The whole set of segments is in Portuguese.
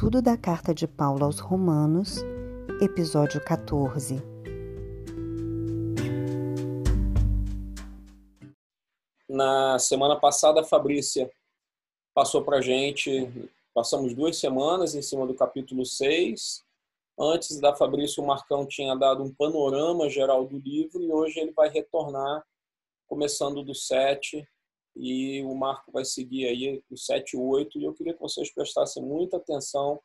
Estudo da Carta de Paulo aos Romanos, episódio 14. Na semana passada, a Fabrícia passou para gente, passamos duas semanas em cima do capítulo 6. Antes da Fabrícia, o Marcão tinha dado um panorama geral do livro e hoje ele vai retornar, começando do 7 e o Marco vai seguir aí o 7 e 8 e eu queria que vocês prestassem muita atenção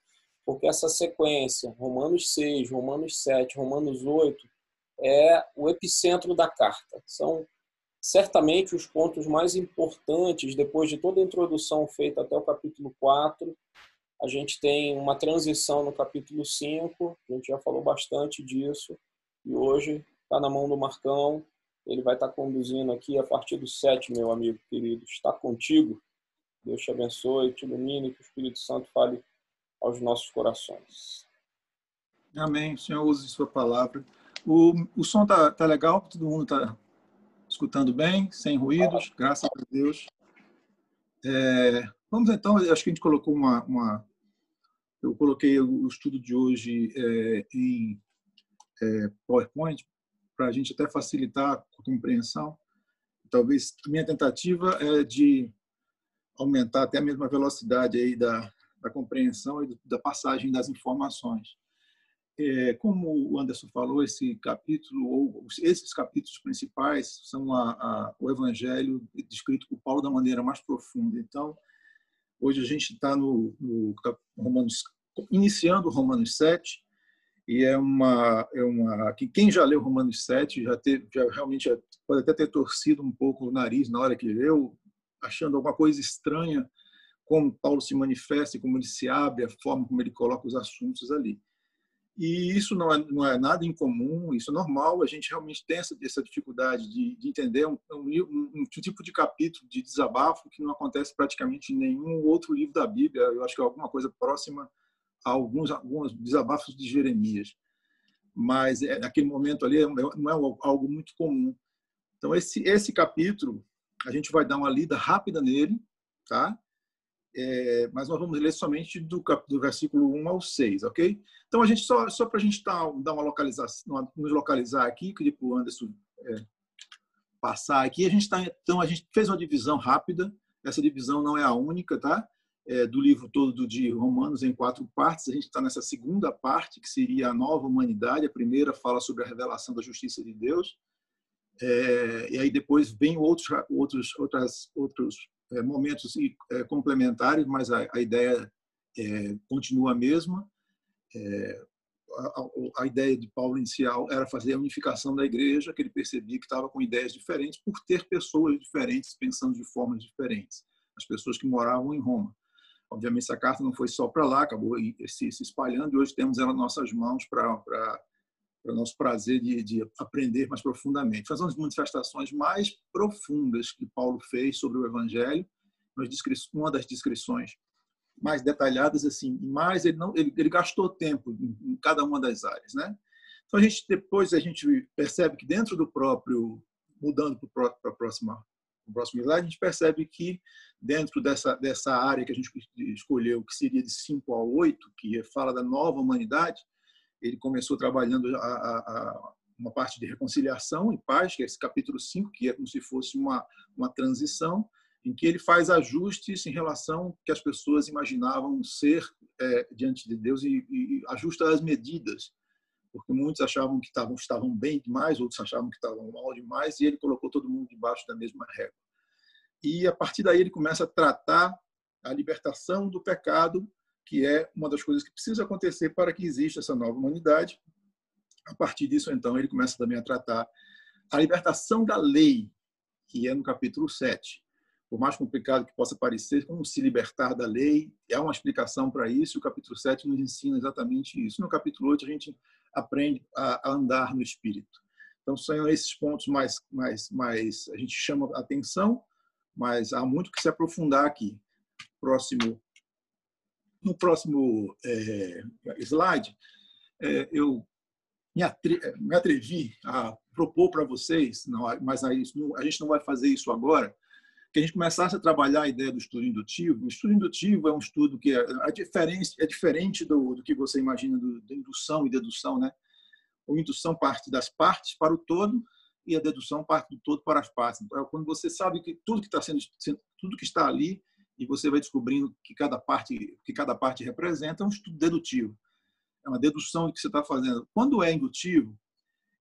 porque essa sequência, Romanos 6, Romanos 7, Romanos 8, é o epicentro da carta. São certamente os pontos mais importantes depois de toda a introdução feita até o capítulo 4. A gente tem uma transição no capítulo 5, a gente já falou bastante disso, e hoje está na mão do Marcão, ele vai estar conduzindo aqui a partir do 7, meu amigo querido. Está contigo. Deus te abençoe, te ilumine, que o Espírito Santo fale aos nossos corações. Amém. Senhor use sua palavra. O, o som tá, tá legal? Todo mundo está escutando bem, sem ruídos, graças a Deus. É, vamos então, acho que a gente colocou uma, uma eu coloquei o estudo de hoje é, em é, PowerPoint para a gente até facilitar a compreensão. Talvez minha tentativa é de aumentar até a mesma velocidade aí da, da compreensão e da passagem das informações. É, como o Anderson falou, esse capítulo ou esses capítulos principais são a, a, o Evangelho descrito por Paulo da maneira mais profunda. Então, hoje a gente está no, no Romanos, iniciando Romanos 7 e é uma é uma que quem já leu Romanos 7 já teve já realmente já pode até ter torcido um pouco o nariz na hora que leu, achando alguma coisa estranha como Paulo se manifesta como ele se abre, a forma como ele coloca os assuntos ali. E isso não é, não é nada incomum, isso é normal, a gente realmente tem essa, essa dificuldade de, de entender um, um, um, tipo de capítulo de desabafo que não acontece praticamente em nenhum outro livro da Bíblia, eu acho que é alguma coisa próxima alguns, alguns desabafos de Jeremias. Mas é, naquele momento ali é, não é algo muito comum. Então, esse, esse capítulo, a gente vai dar uma lida rápida nele, tá? É, mas nós vamos ler somente do, do versículo 1 ao 6, ok? Então, a gente só, só para a gente tá, dar uma localização, nos localizar aqui, queria para o Anderson é, passar aqui. A gente tá, então, a gente fez uma divisão rápida, essa divisão não é a única, tá? É, do livro todo de Romanos em quatro partes. A gente está nessa segunda parte, que seria a nova humanidade. A primeira fala sobre a revelação da justiça de Deus. É, e aí depois vem outros, outros, outras, outros é, momentos é, complementares, mas a, a ideia é, continua a mesma. A, a, ideia de Paulo inicial era fazer a unificação da igreja, que ele percebia que estava com ideias diferentes por ter pessoas diferentes pensando de formas diferentes, as pessoas que moravam em Roma. Obviamente, essa carta não foi só para lá, acabou se, se, espalhando e hoje temos ela nas nossas mãos para para o nosso prazer de, de, aprender mais profundamente. Faz umas manifestações mais profundas que Paulo fez sobre o Evangelho, uma das descrições mais detalhadas assim, mais ele não ele, ele gastou tempo em, em, cada uma das áreas, né? Então a gente depois a gente percebe que dentro do próprio mudando para a próxima o próximo slide, a gente percebe que dentro dessa dessa área que a gente escolheu, que seria de 5 a 8, que fala da nova humanidade, ele começou trabalhando a, a, a uma parte de reconciliação e paz, que é esse capítulo 5, que é como se fosse uma, uma transição, em que ele faz ajustes em relação que as pessoas imaginavam ser é, diante de Deus e, e, ajusta as medidas, porque muitos achavam que estavam, estavam bem demais, outros achavam que estavam mal demais, e ele colocou todo mundo debaixo da mesma régua. E a partir daí ele começa a tratar a libertação do pecado que é uma das coisas que precisa acontecer para que exista essa nova humanidade. A partir disso, então, ele começa também a tratar a libertação da lei, que é no capítulo 7. Por mais complicado que possa parecer, como se libertar da lei, há uma explicação para isso, e o capítulo 7 nos ensina exatamente isso. No capítulo 8, a gente aprende a andar no Espírito. Então, são esses pontos mais, mais, mais a gente chama a atenção, mas há muito que se aprofundar aqui. Próximo no próximo é, slide, é, eu me, atre, me, atrevi a propor para vocês, não, mas a, a gente não vai fazer isso agora, que a gente começasse a trabalhar a ideia do estudo indutivo. O estudo indutivo é um estudo que é, a diferença é diferente do, do que você imagina do, da indução e dedução, né? A indução parte das partes para o todo e a dedução parte do todo para as partes. Então, é quando você sabe que tudo que está sendo, tudo que está ali e você vai descobrindo que cada parte que cada parte representa é um estudo dedutivo. É uma dedução que você está fazendo. Quando é indutivo,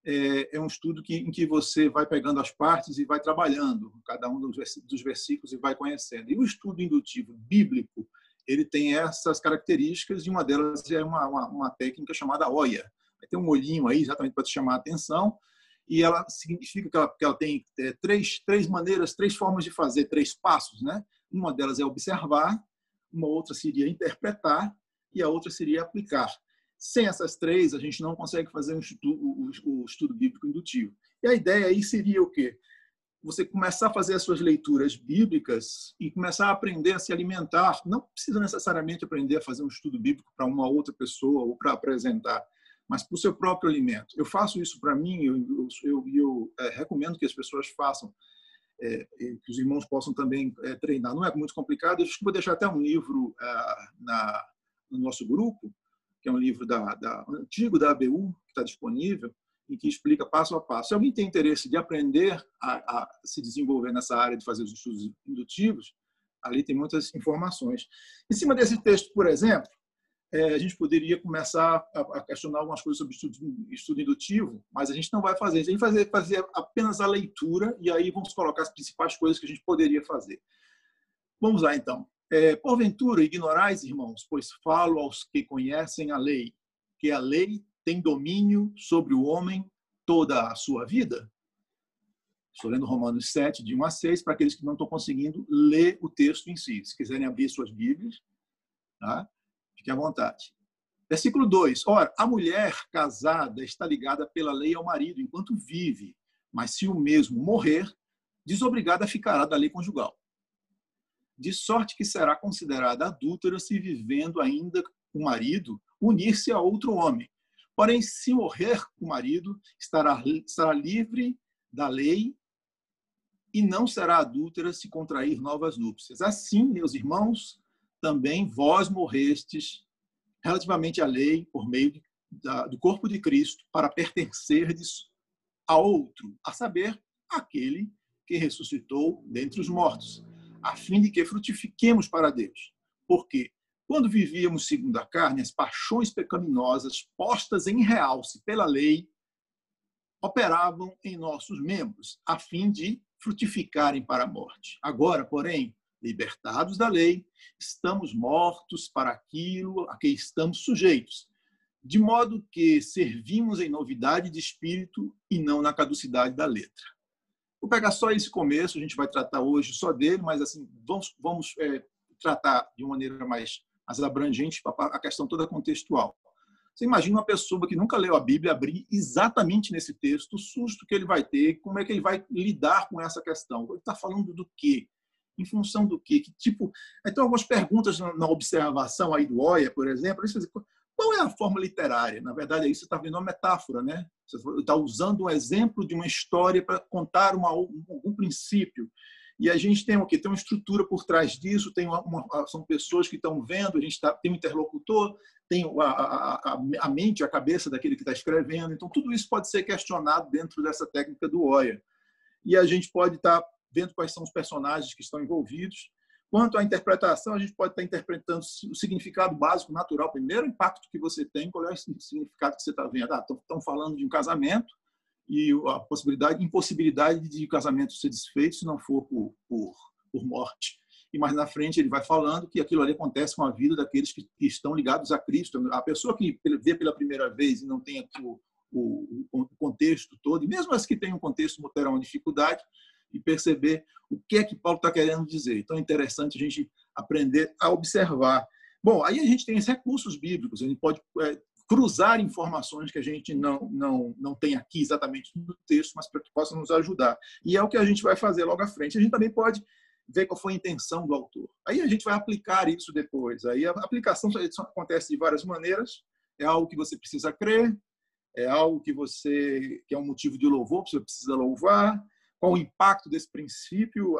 é, é, um estudo que, em que você vai pegando as partes e vai trabalhando cada um dos versículos e vai conhecendo. E o estudo indutivo bíblico, ele tem essas características e uma delas é uma, uma, uma técnica chamada OIA. Tem um olhinho aí exatamente para te chamar a atenção e ela significa que ela, que ela tem é, três, três maneiras, três formas de fazer, três passos. Né? Uma delas é observar, uma outra seria interpretar e a outra seria aplicar. Sem essas três, a gente não consegue fazer um estudo, o, estudo bíblico indutivo. E a ideia aí seria o quê? Você começar a fazer as suas leituras bíblicas e começar a aprender a se alimentar. Não precisa necessariamente aprender a fazer um estudo bíblico para uma outra pessoa ou para apresentar, mas para o seu próprio alimento. Eu faço isso para mim e eu, eu, eu, é, recomendo que as pessoas façam. É, que os irmãos possam também é, treinar. Não é muito complicado. Eu vou deixar até um livro é, na, no nosso grupo que é um livro da, da antigo da ABU, que está disponível, e que explica passo a passo. Se alguém tem interesse de aprender a, a, se desenvolver nessa área de fazer os estudos indutivos, ali tem muitas informações. Em cima desse texto, por exemplo, a gente poderia começar a, a, questionar algumas coisas sobre estudo, estudo indutivo, mas a gente não vai fazer. A gente vai fazer, fazer apenas a leitura e aí vamos colocar as principais coisas que a gente poderia fazer. Vamos lá, então. É, porventura, ignorais, irmãos, pois falo aos que conhecem a lei, que a lei tem domínio sobre o homem toda a sua vida? Estou lendo Romanos 7, de 1 a 6, para aqueles que não estão conseguindo ler o texto em si. Se quiserem abrir suas Bíblias, tá? Fiquem à vontade. Versículo 2: Ora, a mulher casada está ligada pela lei ao marido enquanto vive, mas se o mesmo morrer, desobrigada ficará da lei conjugal de sorte que será considerada adúltera se vivendo ainda o marido unir-se a outro homem. Porém, se morrer o marido, estará, estará livre da lei e não será adúltera se contrair novas núpcias. Assim, meus irmãos, também vós morrestes relativamente à lei por meio de, da, do corpo de Cristo para pertencerdes a outro, a saber, aquele que ressuscitou dentre os mortos a fim de que frutifiquemos para Deus. Porque quando vivíamos segundo a carne, as paixões pecaminosas postas em realce pela lei operavam em nossos membros, a fim de frutificarem para a morte. Agora, porém, libertados da lei, estamos mortos para aquilo a que estamos sujeitos, de modo que servimos em novidade de espírito e não na caducidade da letra. Vou pegar só esse começo, a gente vai tratar hoje só dele, mas assim vamos, vamos é, tratar de uma maneira mais, mais abrangente a questão toda contextual. Você imagina uma pessoa que nunca leu a Bíblia abrir exatamente nesse texto, o susto que ele vai ter, como é que ele vai lidar com essa questão. Ele está falando do quê? Em função do quê? Que tipo? Então, algumas perguntas na observação aí do Oia, por exemplo, qual é a forma literária? Na verdade, aí você está vendo uma metáfora, né? Você está usando um exemplo de uma história para contar uma, um, princípio. E a gente tem o quê? Tem uma estrutura por trás disso, tem uma, uma, são pessoas que estão vendo, a gente tá, tem um interlocutor, tem a, a, a, mente, a cabeça daquele que está escrevendo. Então, tudo isso pode ser questionado dentro dessa técnica do OIA. E a gente pode estar tá vendo quais são os personagens que estão envolvidos Quanto à interpretação, a gente pode estar interpretando o significado básico, natural, primeiro impacto que você tem, qual é o significado que você está vendo. Ah, estão falando de um casamento e a possibilidade, impossibilidade de o casamento ser desfeito se não for por, por, por morte. E mais na frente ele vai falando que aquilo ali acontece com a vida daqueles que, que estão ligados a Cristo. A pessoa que vê pela primeira vez e não tem o, o, o contexto todo, e mesmo as que têm um contexto terão uma dificuldade, e perceber o que é que Paulo está querendo dizer. Então é interessante a gente aprender a observar. Bom, aí a gente tem os recursos bíblicos, a gente pode é, cruzar informações que a gente não, não, não tem aqui exatamente no texto, mas para que possa nos ajudar. E é o que a gente vai fazer logo à frente. A gente também pode ver qual foi a intenção do autor. Aí a gente vai aplicar isso depois. Aí a aplicação acontece de várias maneiras. É algo que você precisa crer, é algo que você que é um motivo de louvor, você precisa louvar, qual o impacto desse princípio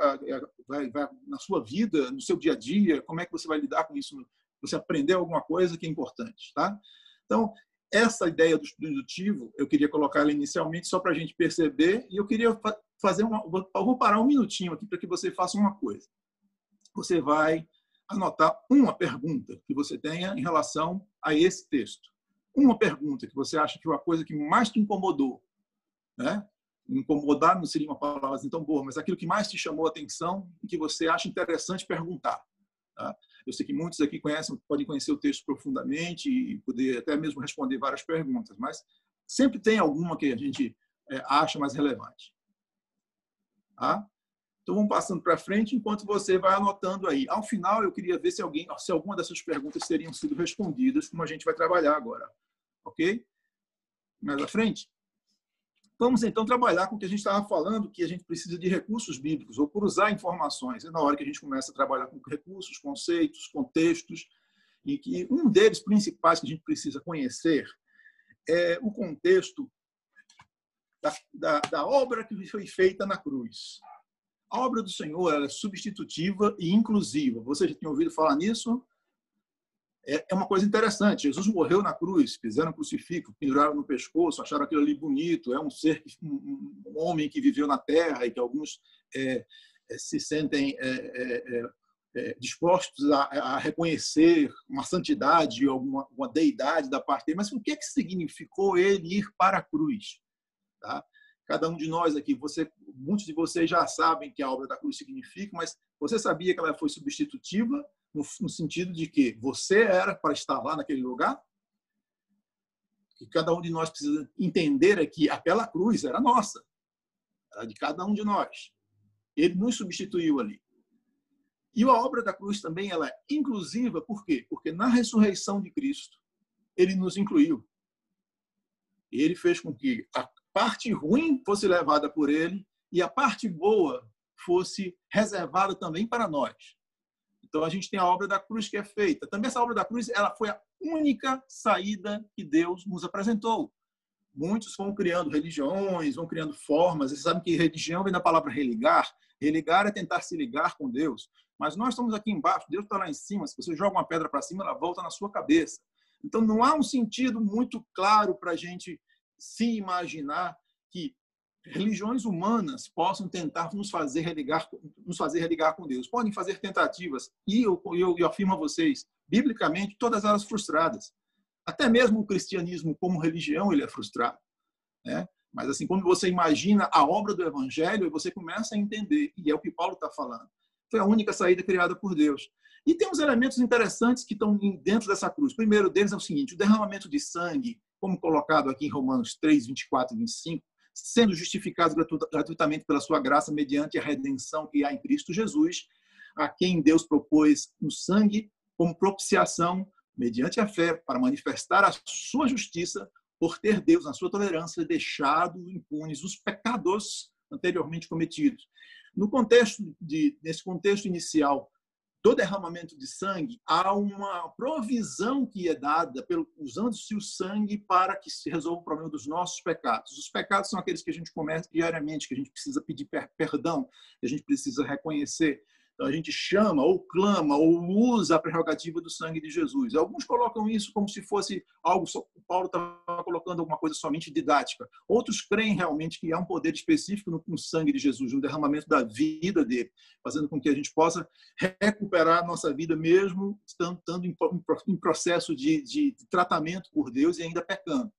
na sua vida, no seu dia a dia, como é que você vai lidar com isso, você aprendeu alguma coisa que é importante, tá? Então, essa ideia do estudo indutivo, eu queria colocar ela inicialmente só para a gente perceber, e eu queria fazer uma. Vou parar um minutinho aqui para que você faça uma coisa. Você vai anotar uma pergunta que você tenha em relação a esse texto. Uma pergunta que você acha que foi a coisa que mais te incomodou. Né? Incomodar não seria uma palavra assim tão boa, mas aquilo que mais te chamou a atenção e que você acha interessante perguntar. Tá? Eu sei que muitos aqui conhecem, podem conhecer o texto profundamente e poder até mesmo responder várias perguntas, mas sempre tem alguma que a gente é, acha mais relevante. Tá? Então vamos passando para frente enquanto você vai anotando aí. Ao final eu queria ver se alguém, se alguma dessas perguntas teriam sido respondidas, como a gente vai trabalhar agora, ok? Mais à frente. Vamos então trabalhar com o que a gente estava falando, que a gente precisa de recursos bíblicos ou por usar informações. É na hora que a gente começa a trabalhar com recursos, conceitos, contextos, e que um deles principais que a gente precisa conhecer é o contexto da, da, da obra que foi feita na cruz. A obra do Senhor é substitutiva e inclusiva. Você já tinha ouvido falar nisso? É, é uma coisa interessante. Jesus morreu na cruz, fizeram um crucifixo, penduraram no pescoço, acharam aquilo ali bonito. É um ser, um, homem que viveu na Terra e que alguns é, é, se sentem é, é, é, dispostos a, a, reconhecer uma santidade, alguma uma deidade da parte dele. Mas o que, é que significou ele ir para a cruz? Tá? Cada um de nós aqui, você, muitos de vocês já sabem que a obra da cruz significa, mas você sabia que ela foi substitutiva no, no sentido de que você era para estar lá naquele lugar? Que cada um de nós precisa entender é que aquela cruz era nossa, era de cada um de nós. Ele nos substituiu ali. E a obra da cruz também ela é inclusiva, por quê? Porque na ressurreição de Cristo, ele nos incluiu. Ele fez com que a parte ruim fosse levada por ele e a parte boa fosse reservada também para nós. Então a gente tem a obra da cruz que é feita. Também essa obra da cruz, ela foi a única saída que Deus nos apresentou. Muitos vão criando religiões, vão criando formas. Vocês sabem que religião vem da palavra religar. Religar é tentar se ligar com Deus. Mas nós estamos aqui embaixo, Deus está lá em cima. Se você joga uma pedra para cima, ela volta na sua cabeça. Então não há um sentido muito claro para a gente se imaginar que religiões humanas possam tentar nos fazer religar, nos fazer religar com Deus. Podem fazer tentativas, e eu, eu, eu afirmo a vocês, biblicamente, todas elas frustradas. Até mesmo o cristianismo como religião ele é frustrado. Né? Mas assim, quando você imagina a obra do evangelho, você começa a entender, e é o que Paulo está falando. Foi a única saída criada por Deus. E tem uns elementos interessantes que estão dentro dessa cruz. O primeiro deles é o seguinte: o derramamento de sangue como colocado aqui em Romanos 3, 24 e 25, sendo justificados gratuitamente pela sua graça mediante a redenção que há em Cristo Jesus, a quem Deus propôs no sangue como propiciação mediante a fé para manifestar a sua justiça por ter Deus na sua tolerância deixado impunes os pecados anteriormente cometidos. No contexto de nesse contexto inicial do derramamento de sangue, há uma provisão que é dada usando-se o sangue para que se resolva o problema dos nossos pecados. Os pecados são aqueles que a gente comete diariamente, que a gente precisa pedir perdão, que a gente precisa reconhecer. Então, a gente chama, ou clama, ou usa a prerrogativa do sangue de Jesus. Alguns colocam isso como se fosse algo, o Paulo estava colocando alguma coisa somente didática. Outros creem realmente que há um poder específico no, no sangue de Jesus, no derramamento da vida dele, fazendo com que a gente possa recuperar a nossa vida mesmo estando, estando em, em, processo de, de tratamento por Deus e ainda pecando.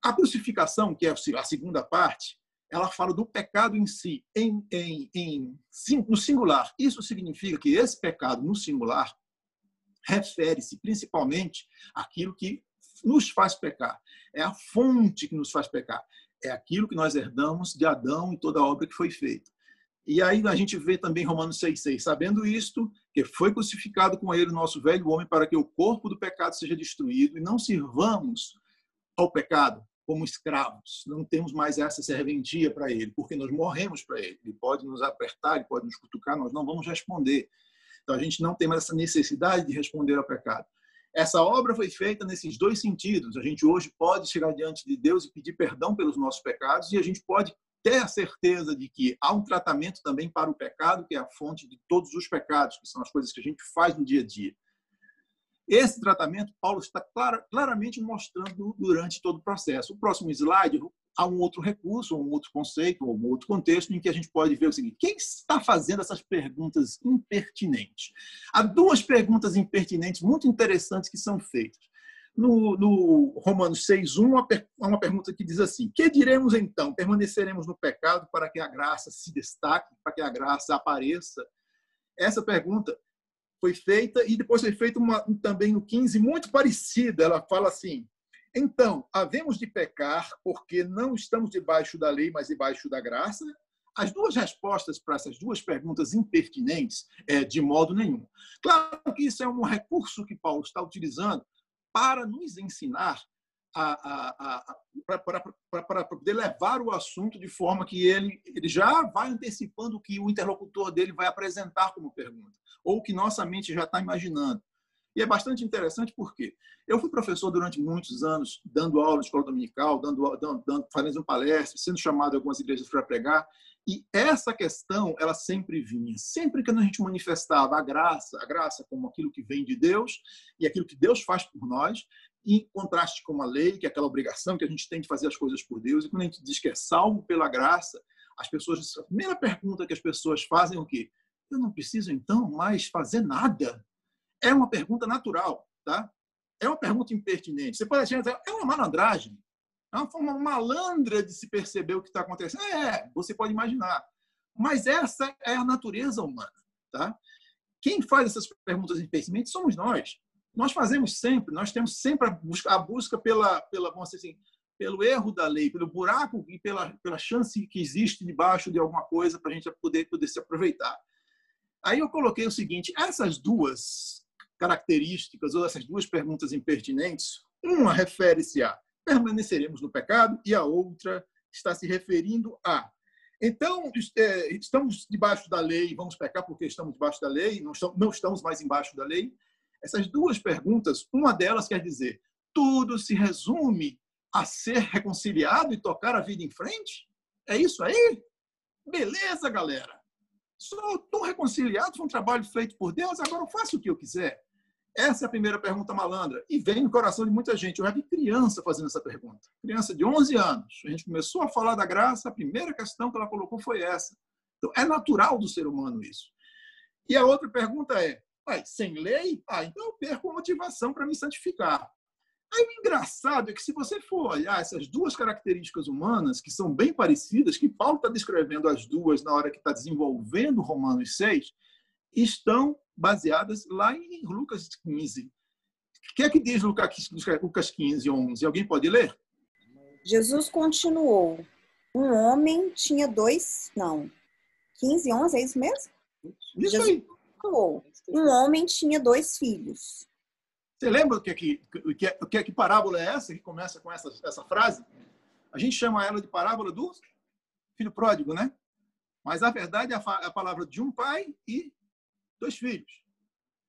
A crucificação, que é a segunda parte, ela fala do pecado em si, em, em, em, no singular. Isso significa que esse pecado no singular refere-se principalmente àquilo que nos faz pecar. É a fonte que nos faz pecar. É aquilo que nós herdamos de Adão e toda a obra que foi feita. E aí a gente vê também Romanos 6,6, sabendo isto, que foi crucificado com ele o nosso velho homem para que o corpo do pecado seja destruído e não sirvamos ao pecado, como escravos. Não temos mais essa serventia para ele, porque nós morremos para ele. Ele pode nos apertar, ele pode nos cutucar, nós não vamos responder. Então a gente não tem mais essa necessidade de responder ao pecado. Essa obra foi feita nesses dois sentidos. A gente hoje pode chegar diante de Deus e pedir perdão pelos nossos pecados e a gente pode ter a certeza de que há um tratamento também para o pecado, que é a fonte de todos os pecados, que são as coisas que a gente faz no dia a dia. Esse tratamento, Paulo está claramente mostrando durante todo o processo. O próximo slide, há um outro recurso, um outro conceito, um outro contexto em que a gente pode ver o seguinte: quem está fazendo essas perguntas impertinentes? Há duas perguntas impertinentes muito interessantes que são feitas. No, no Romanos 6,1, há uma pergunta que diz assim: Que diremos então? Permaneceremos no pecado para que a graça se destaque, para que a graça apareça? Essa pergunta foi feita e depois foi feita uma, também no 15, muito parecida. Ela fala assim: Então, havemos de pecar porque não estamos debaixo da lei, mas debaixo da graça? As duas respostas para essas duas perguntas impertinentes é de modo nenhum. Claro que isso é um recurso que Paulo está utilizando para nos ensinar para poder levar o assunto de forma que ele, ele já vai antecipando o que o interlocutor dele vai apresentar como pergunta, ou que nossa mente já está imaginando. E é bastante interessante porque eu fui professor durante muitos anos, dando aula de escola dominical, dando, dando, fazendo palestras, sendo chamado a algumas igrejas para pregar, e essa questão, ela sempre vinha. Sempre que a gente manifestava a graça, a graça como aquilo que vem de Deus e aquilo que Deus faz por nós, em contraste com a lei, que é aquela obrigação que a gente tem de fazer as coisas por Deus. E quando a gente diz que é salvo pela graça, as pessoas, a primeira pergunta que as pessoas fazem é o quê? Eu não preciso então mais fazer nada. É uma pergunta natural, tá? É uma pergunta impertinente. Você pode achar, é uma malandragem. É uma forma malandra de se perceber o que está acontecendo. É, você pode imaginar. Mas essa é a natureza humana. Tá? Quem faz essas perguntas impertinentes somos nós. Nós fazemos sempre, nós temos sempre a busca, a busca pela, pela, assim, pelo erro da lei, pelo buraco e pela, pela chance que existe debaixo de alguma coisa para a gente poder, poder se aproveitar. Aí eu coloquei o seguinte: essas duas características, ou essas duas perguntas impertinentes, uma refere-se a permaneceremos no pecado, e a outra está se referindo a. Então, é, estamos debaixo da lei, vamos pecar porque estamos debaixo da lei, não estamos mais embaixo da lei? Essas duas perguntas, uma delas quer dizer, tudo se resume a ser reconciliado e tocar a vida em frente? É isso aí? Beleza, galera. Sou tão reconciliado, foi um trabalho feito por Deus, agora eu faço o que eu quiser. Essa é a primeira pergunta malandra. E vem no coração de muita gente. Eu já vi criança fazendo essa pergunta. Criança de 11 anos. A gente começou a falar da graça, a primeira questão que ela colocou foi essa. Então, é natural do ser humano isso. E a outra pergunta é: sem lei? Ah, então eu perco a motivação para me santificar. Aí o engraçado é que, se você for olhar essas duas características humanas, que são bem parecidas, que Paulo está descrevendo as duas na hora que está desenvolvendo Romanos 6, estão baseadas lá em Lucas 15. O que é que diz Lucas 15, 11? Alguém pode ler? Jesus continuou. Um homem tinha dois, não, 15, 11, é isso mesmo? Isso Jesus aí. Continuou. Um homem tinha dois filhos. Você lembra o que, é que, o que, é, o que, é, que parábola é essa que começa com essa, essa frase? A gente chama ela de parábola do filho pródigo, né? Mas a verdade é a, a palavra de um pai e dois filhos.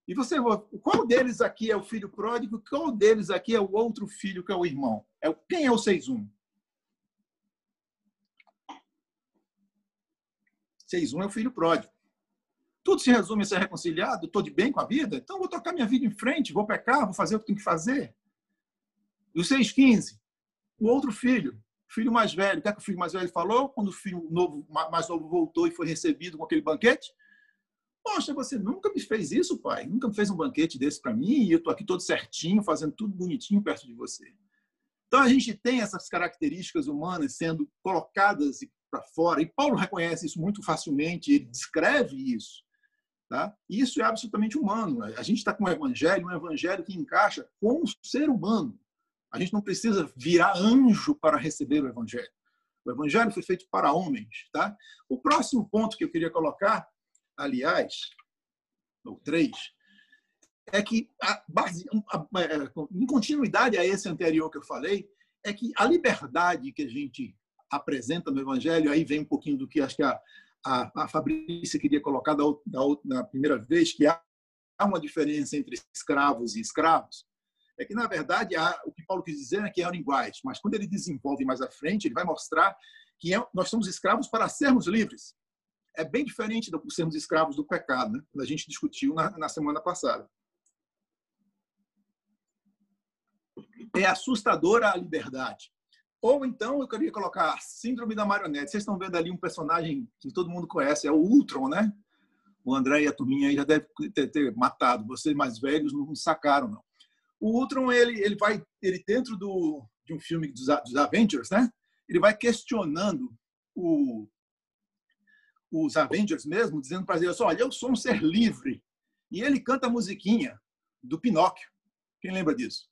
E você, qual deles aqui é o filho pródigo? Qual deles aqui é o outro filho que é o irmão? É quem é o 6-1? 6-1 é o filho pródigo. Tudo se resume a ser reconciliado, estou de bem com a vida, então vou tocar minha vida em frente, vou pecar, vou fazer o que tenho que fazer. E o 6-15, o outro filho, o filho mais velho, o que, é que o filho mais velho falou quando o filho novo, mais novo voltou e foi recebido com aquele banquete? Poxa, você nunca me fez isso, pai. Nunca me fez um banquete desse para mim e eu estou aqui todo certinho, fazendo tudo bonitinho perto de você. Então a gente tem essas características humanas sendo colocadas para fora e Paulo reconhece isso muito facilmente. Ele descreve isso. Tá? Isso é absolutamente humano. A gente está com um evangelho, um evangelho que encaixa com o ser humano. A gente não precisa virar anjo para receber o evangelho. O evangelho foi feito para homens. Tá? O próximo ponto que eu queria colocar aliás, ou três, é que, a base, é, em continuidade a esse anterior que eu falei, é que a liberdade que a gente apresenta no Evangelho, aí vem um pouquinho do que acho que a, a, a Fabrícia queria colocar da, da, da primeira vez, que há uma diferença entre escravos e escravos, é que, na verdade, há, o que Paulo quis dizer é que eram iguais, mas quando ele desenvolve mais à frente, ele vai mostrar que é, nós somos escravos para sermos livres. É bem diferente do sermos escravos do pecado, né? a gente discutiu na, na semana passada. É assustadora a liberdade. Ou então eu queria colocar síndrome da marionete. Vocês estão vendo ali um personagem que todo mundo conhece, é o Ultron, né? O André e a turminha aí já devem ter, ter matado. Vocês mais velhos não sacaram, não. O Ultron, ele, ele vai, ele dentro do, de um filme dos, dos Avengers, né? Ele vai questionando o, os Avengers mesmo, dizendo para eles: olha, eu sou um ser livre. E ele canta a musiquinha do Pinóquio. Quem lembra disso?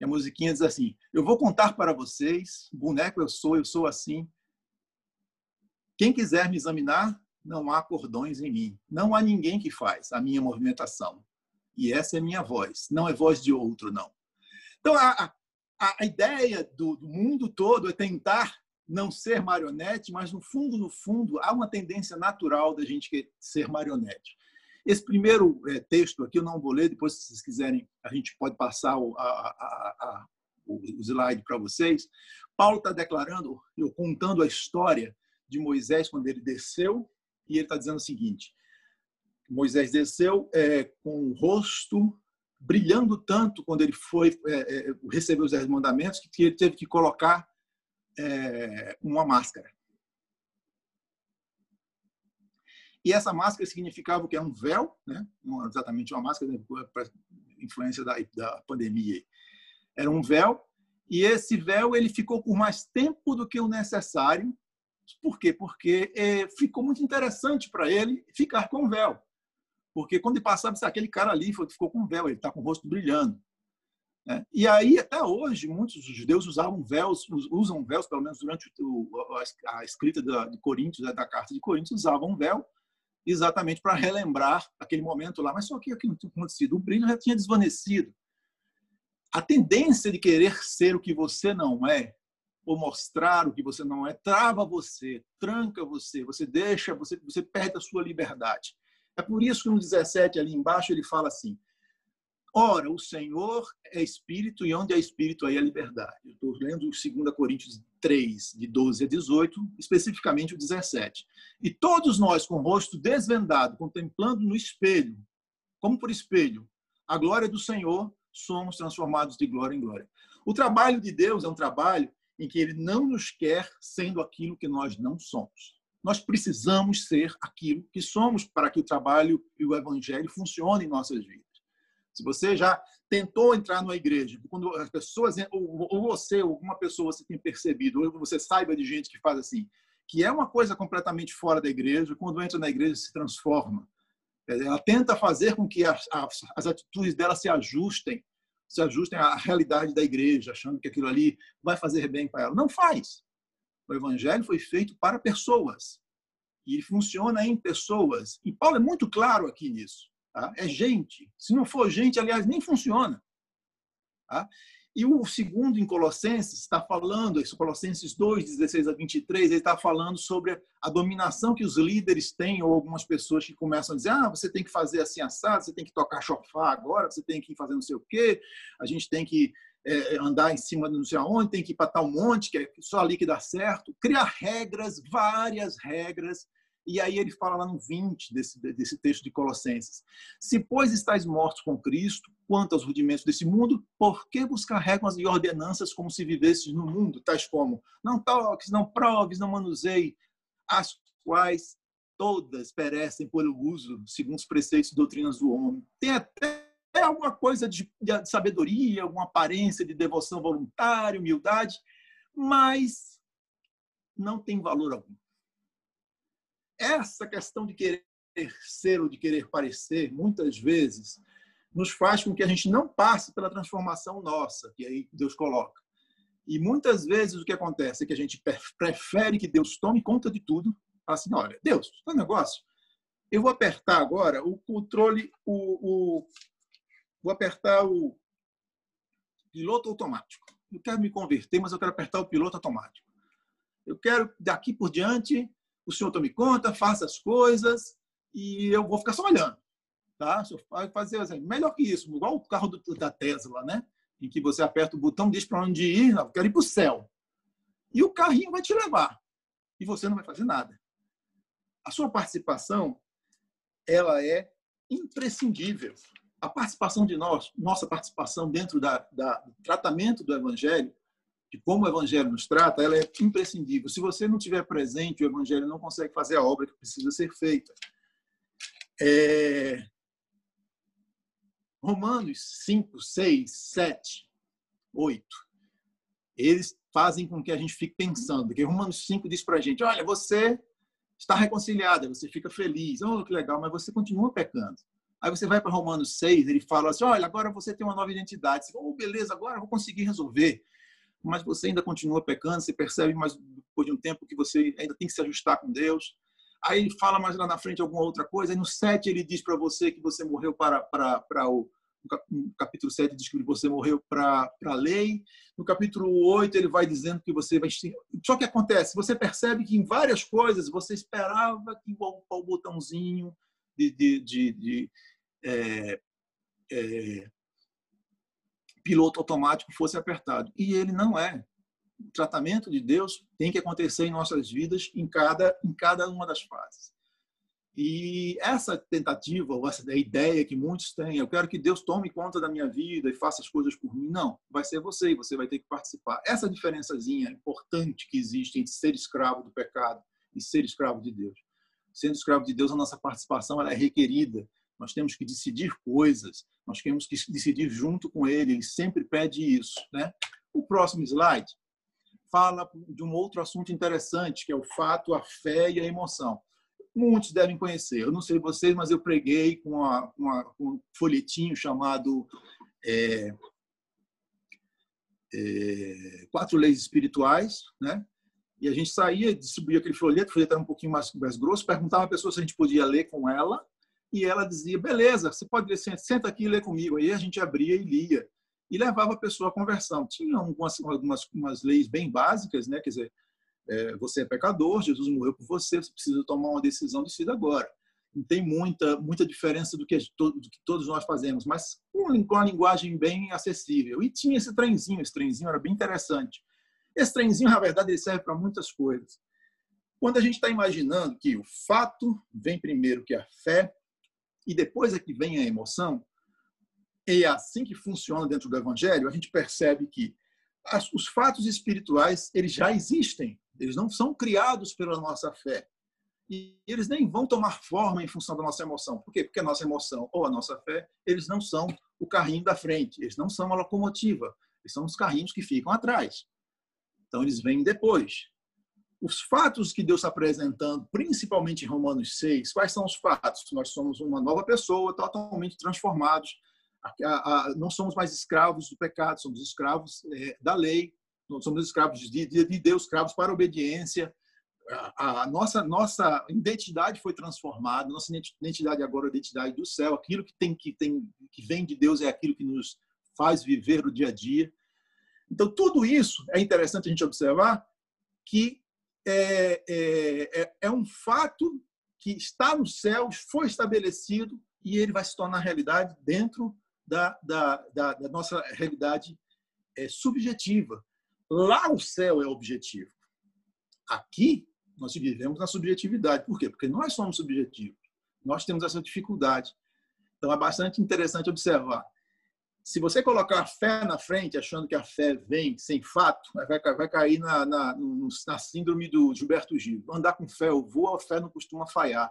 E a musiquinha diz assim: Eu vou contar para vocês, boneco eu sou, eu sou assim. Quem quiser me examinar, não há cordões em mim. Não há ninguém que faz a minha movimentação. E essa é minha voz, não é voz de outro, não. Então, a, a, a ideia do, do mundo todo é tentar não ser marionete, mas no fundo, no fundo, há uma tendência natural da gente ser marionete. Esse primeiro é, texto aqui eu não vou ler, depois, se vocês quiserem, a gente pode passar o, a, a, a, o slide para vocês. Paulo está declarando, contando a história de Moisés quando ele desceu, e ele está dizendo o seguinte: Moisés desceu é, com o rosto brilhando tanto quando ele foi é, é, recebeu os dez mandamentos que ele teve que colocar é, uma máscara. E essa máscara significava o que é um véu, né? não exatamente uma máscara, né? para influência da, da pandemia. Era um véu, e esse véu ele ficou por mais tempo do que o necessário. Por quê? Porque é, ficou muito interessante para ele ficar com o véu. Porque quando ele passava, aquele cara ali ficou com véu, ele está com o rosto brilhando. Né? E aí, até hoje, muitos judeus usavam véus, usam véus, pelo menos durante a escrita de Coríntios, né, da carta de Coríntios, usavam véu exatamente para relembrar aquele momento lá. Mas só que aquilo tinha acontecido, o brilho já tinha desvanecido. A tendência de querer ser o que você não é, ou mostrar o que você não é, trava você, tranca você, você deixa, você, você perde a sua liberdade. É por isso que no 17, ali embaixo, ele fala assim: Ora, o Senhor é Espírito e onde é Espírito aí é liberdade. Eu estou lendo 2 Coríntios 3, de 12 a 18, especificamente o 17. E todos nós, com o rosto desvendado, contemplando no espelho, como por espelho, a glória do Senhor, somos transformados de glória em glória. O trabalho de Deus é um trabalho em que ele não nos quer sendo aquilo que nós não somos. Nós precisamos ser aquilo que somos para que o trabalho e o evangelho funcionem em nossas vidas. Se você já tentou entrar numa igreja, quando as pessoas, ou você, ou alguma pessoa você tem percebido, ou você saiba de gente que faz assim, que é uma coisa completamente fora da igreja, quando entra na igreja se transforma. Ela tenta fazer com que as, as, as atitudes dela se ajustem, se ajustem à realidade da igreja, achando que aquilo ali vai fazer bem para ela. Não faz. O evangelho foi feito para pessoas. E funciona em pessoas. E Paulo é muito claro aqui nisso. Tá? É gente. Se não for gente, aliás, nem funciona. Tá? E o segundo em Colossenses está falando, isso Colossenses 2, 16 a 23, ele está falando sobre a dominação que os líderes têm, ou algumas pessoas que começam a dizer: ah, você tem que fazer assim assado, você tem que tocar chofar agora, você tem que fazer não sei o quê, a gente tem que é, andar em cima de não sei aonde, tem que ir para tal monte, que é só ali que dá certo. Criar regras, várias regras, e aí ele fala lá no 20 desse, desse texto de Colossenses: Se, pois, estáis mortos com Cristo, quanto aos rudimentos desse mundo, por que buscar regras e ordenanças como se vivesses no mundo, tais como não toques, não proves, não manuseie, as quais todas perecem pelo uso, segundo os preceitos e doutrinas do homem. Tem até alguma coisa de, de sabedoria, alguma aparência de devoção voluntária, humildade, mas não tem valor algum essa questão de querer ser ou de querer parecer, muitas vezes, nos faz com que a gente não passe pela transformação nossa, que aí Deus coloca. E muitas vezes o que acontece é que a gente prefere que Deus tome conta de tudo. Assim, olha, Deus, tá um negócio. Eu vou apertar agora o controle, o, o, vou apertar o piloto automático. Eu quero me converter, mas eu quero apertar o piloto automático. Eu quero, daqui por diante, o senhor tome conta, faça as coisas e eu vou ficar só olhando. Tá? Fazer assim, melhor que isso, igual o carro do, da Tesla, né? em que você aperta o botão, diz para onde ir, não, quero ir para o céu. E o carrinho vai te levar. e você não vai fazer nada. A sua participação, ela é imprescindível. A participação de nós, nossa participação dentro da, da, do tratamento do Evangelho, de como o Evangelho nos trata, ela é imprescindível. Se você não tiver presente, o Evangelho não consegue fazer a obra que precisa ser feita. É... Romanos 5, 6, 7, 8. Eles fazem com que a gente fique pensando. Porque Romanos 5 diz para a gente: olha, você está reconciliada, você fica feliz, oh, que legal, mas você continua pecando. Aí você vai para Romanos 6, ele fala assim: olha, agora você tem uma nova identidade. Você, oh, beleza, agora eu vou conseguir resolver. Mas você ainda continua pecando, você percebe mais depois de um tempo que você ainda tem que se ajustar com Deus. Aí ele fala mais lá na frente alguma outra coisa. Aí no 7 ele diz para você que você morreu para, para, para o, no capítulo 7 diz que você morreu para a lei. No capítulo 8 ele vai dizendo que você vai. Só que acontece, você percebe que em várias coisas você esperava que o, o botãozinho de, de, de, de é, é, piloto automático fosse apertado. E ele não é. O tratamento de Deus tem que acontecer em nossas vidas em cada, em cada uma das fases. E essa tentativa, ou essa ideia que muitos têm, eu quero que Deus tome conta da minha vida e faça as coisas por mim. Não, vai ser você você vai ter que participar. Essa diferençazinha importante que existe entre ser escravo do pecado e ser escravo de Deus. Sendo escravo de Deus, a nossa participação é requerida. Nós temos que decidir coisas, nós temos que decidir junto com Ele. Ele sempre pede isso. Né? O próximo slide fala de um outro assunto interessante, que é o fato, a fé e a emoção muitos devem conhecer. Eu não sei vocês, mas eu preguei com, uma, com um folhetinho chamado é, é, Quatro Leis Espirituais, né? E a gente saía, distribuía aquele folheto, o folheto era um pouquinho mais, mais grosso, perguntava a pessoa se a gente podia ler com ela, e ela dizia, beleza, você pode ler, senta aqui e lê comigo. Aí a gente abria e lia. E levava a pessoa à conversão. Tinha algumas, algumas leis bem básicas, né? Quer dizer, é, você é pecador, Jesus morreu por você, você precisa tomar uma decisão decida agora. Não tem muita, muita diferença do que, do que todos nós fazemos, mas com uma linguagem bem acessível. E tinha esse trenzinho, esse trenzinho era bem interessante. Esse trenzinho, na verdade, ele serve para muitas coisas. Quando a gente está imaginando que o fato vem primeiro que a fé, e depois é que vem a emoção, e é assim que funciona dentro do Evangelho, a gente percebe que as, os fatos espirituais eles já existem eles não são criados pela nossa fé. E eles nem vão tomar forma em função da nossa emoção. Por quê? Porque a nossa emoção ou a nossa fé, eles não são o carrinho da frente, eles não são a locomotiva, eles são os carrinhos que ficam atrás. Então, eles vêm depois. Os fatos que Deus está apresentando, principalmente em Romanos 6, quais são os fatos? Nós somos uma nova pessoa, totalmente transformados. não somos mais escravos do pecado, somos escravos é, da lei somos escravos de, de, de Deus, escravos para a obediência. A, nossa nossa identidade foi transformada, nossa identidade agora é a identidade do céu. Aquilo que tem que tem que vem de Deus é aquilo que nos faz viver o dia a dia. Então tudo isso é interessante a gente observar que é, é, é, é um fato que está no céu, foi estabelecido e ele vai se tornar realidade dentro da, da, da, da nossa realidade é, subjetiva. Lá o céu é objetivo. Aqui nós vivemos na subjetividade. Por quê? Porque nós somos subjetivos. Nós temos essa dificuldade. Então é bastante interessante observar. Se você colocar fé na frente, achando que a fé vem sem fato, vai, vai cair na, na, na síndrome do Gilberto Gil. Andar com fé, eu vou, a fé não costuma falhar.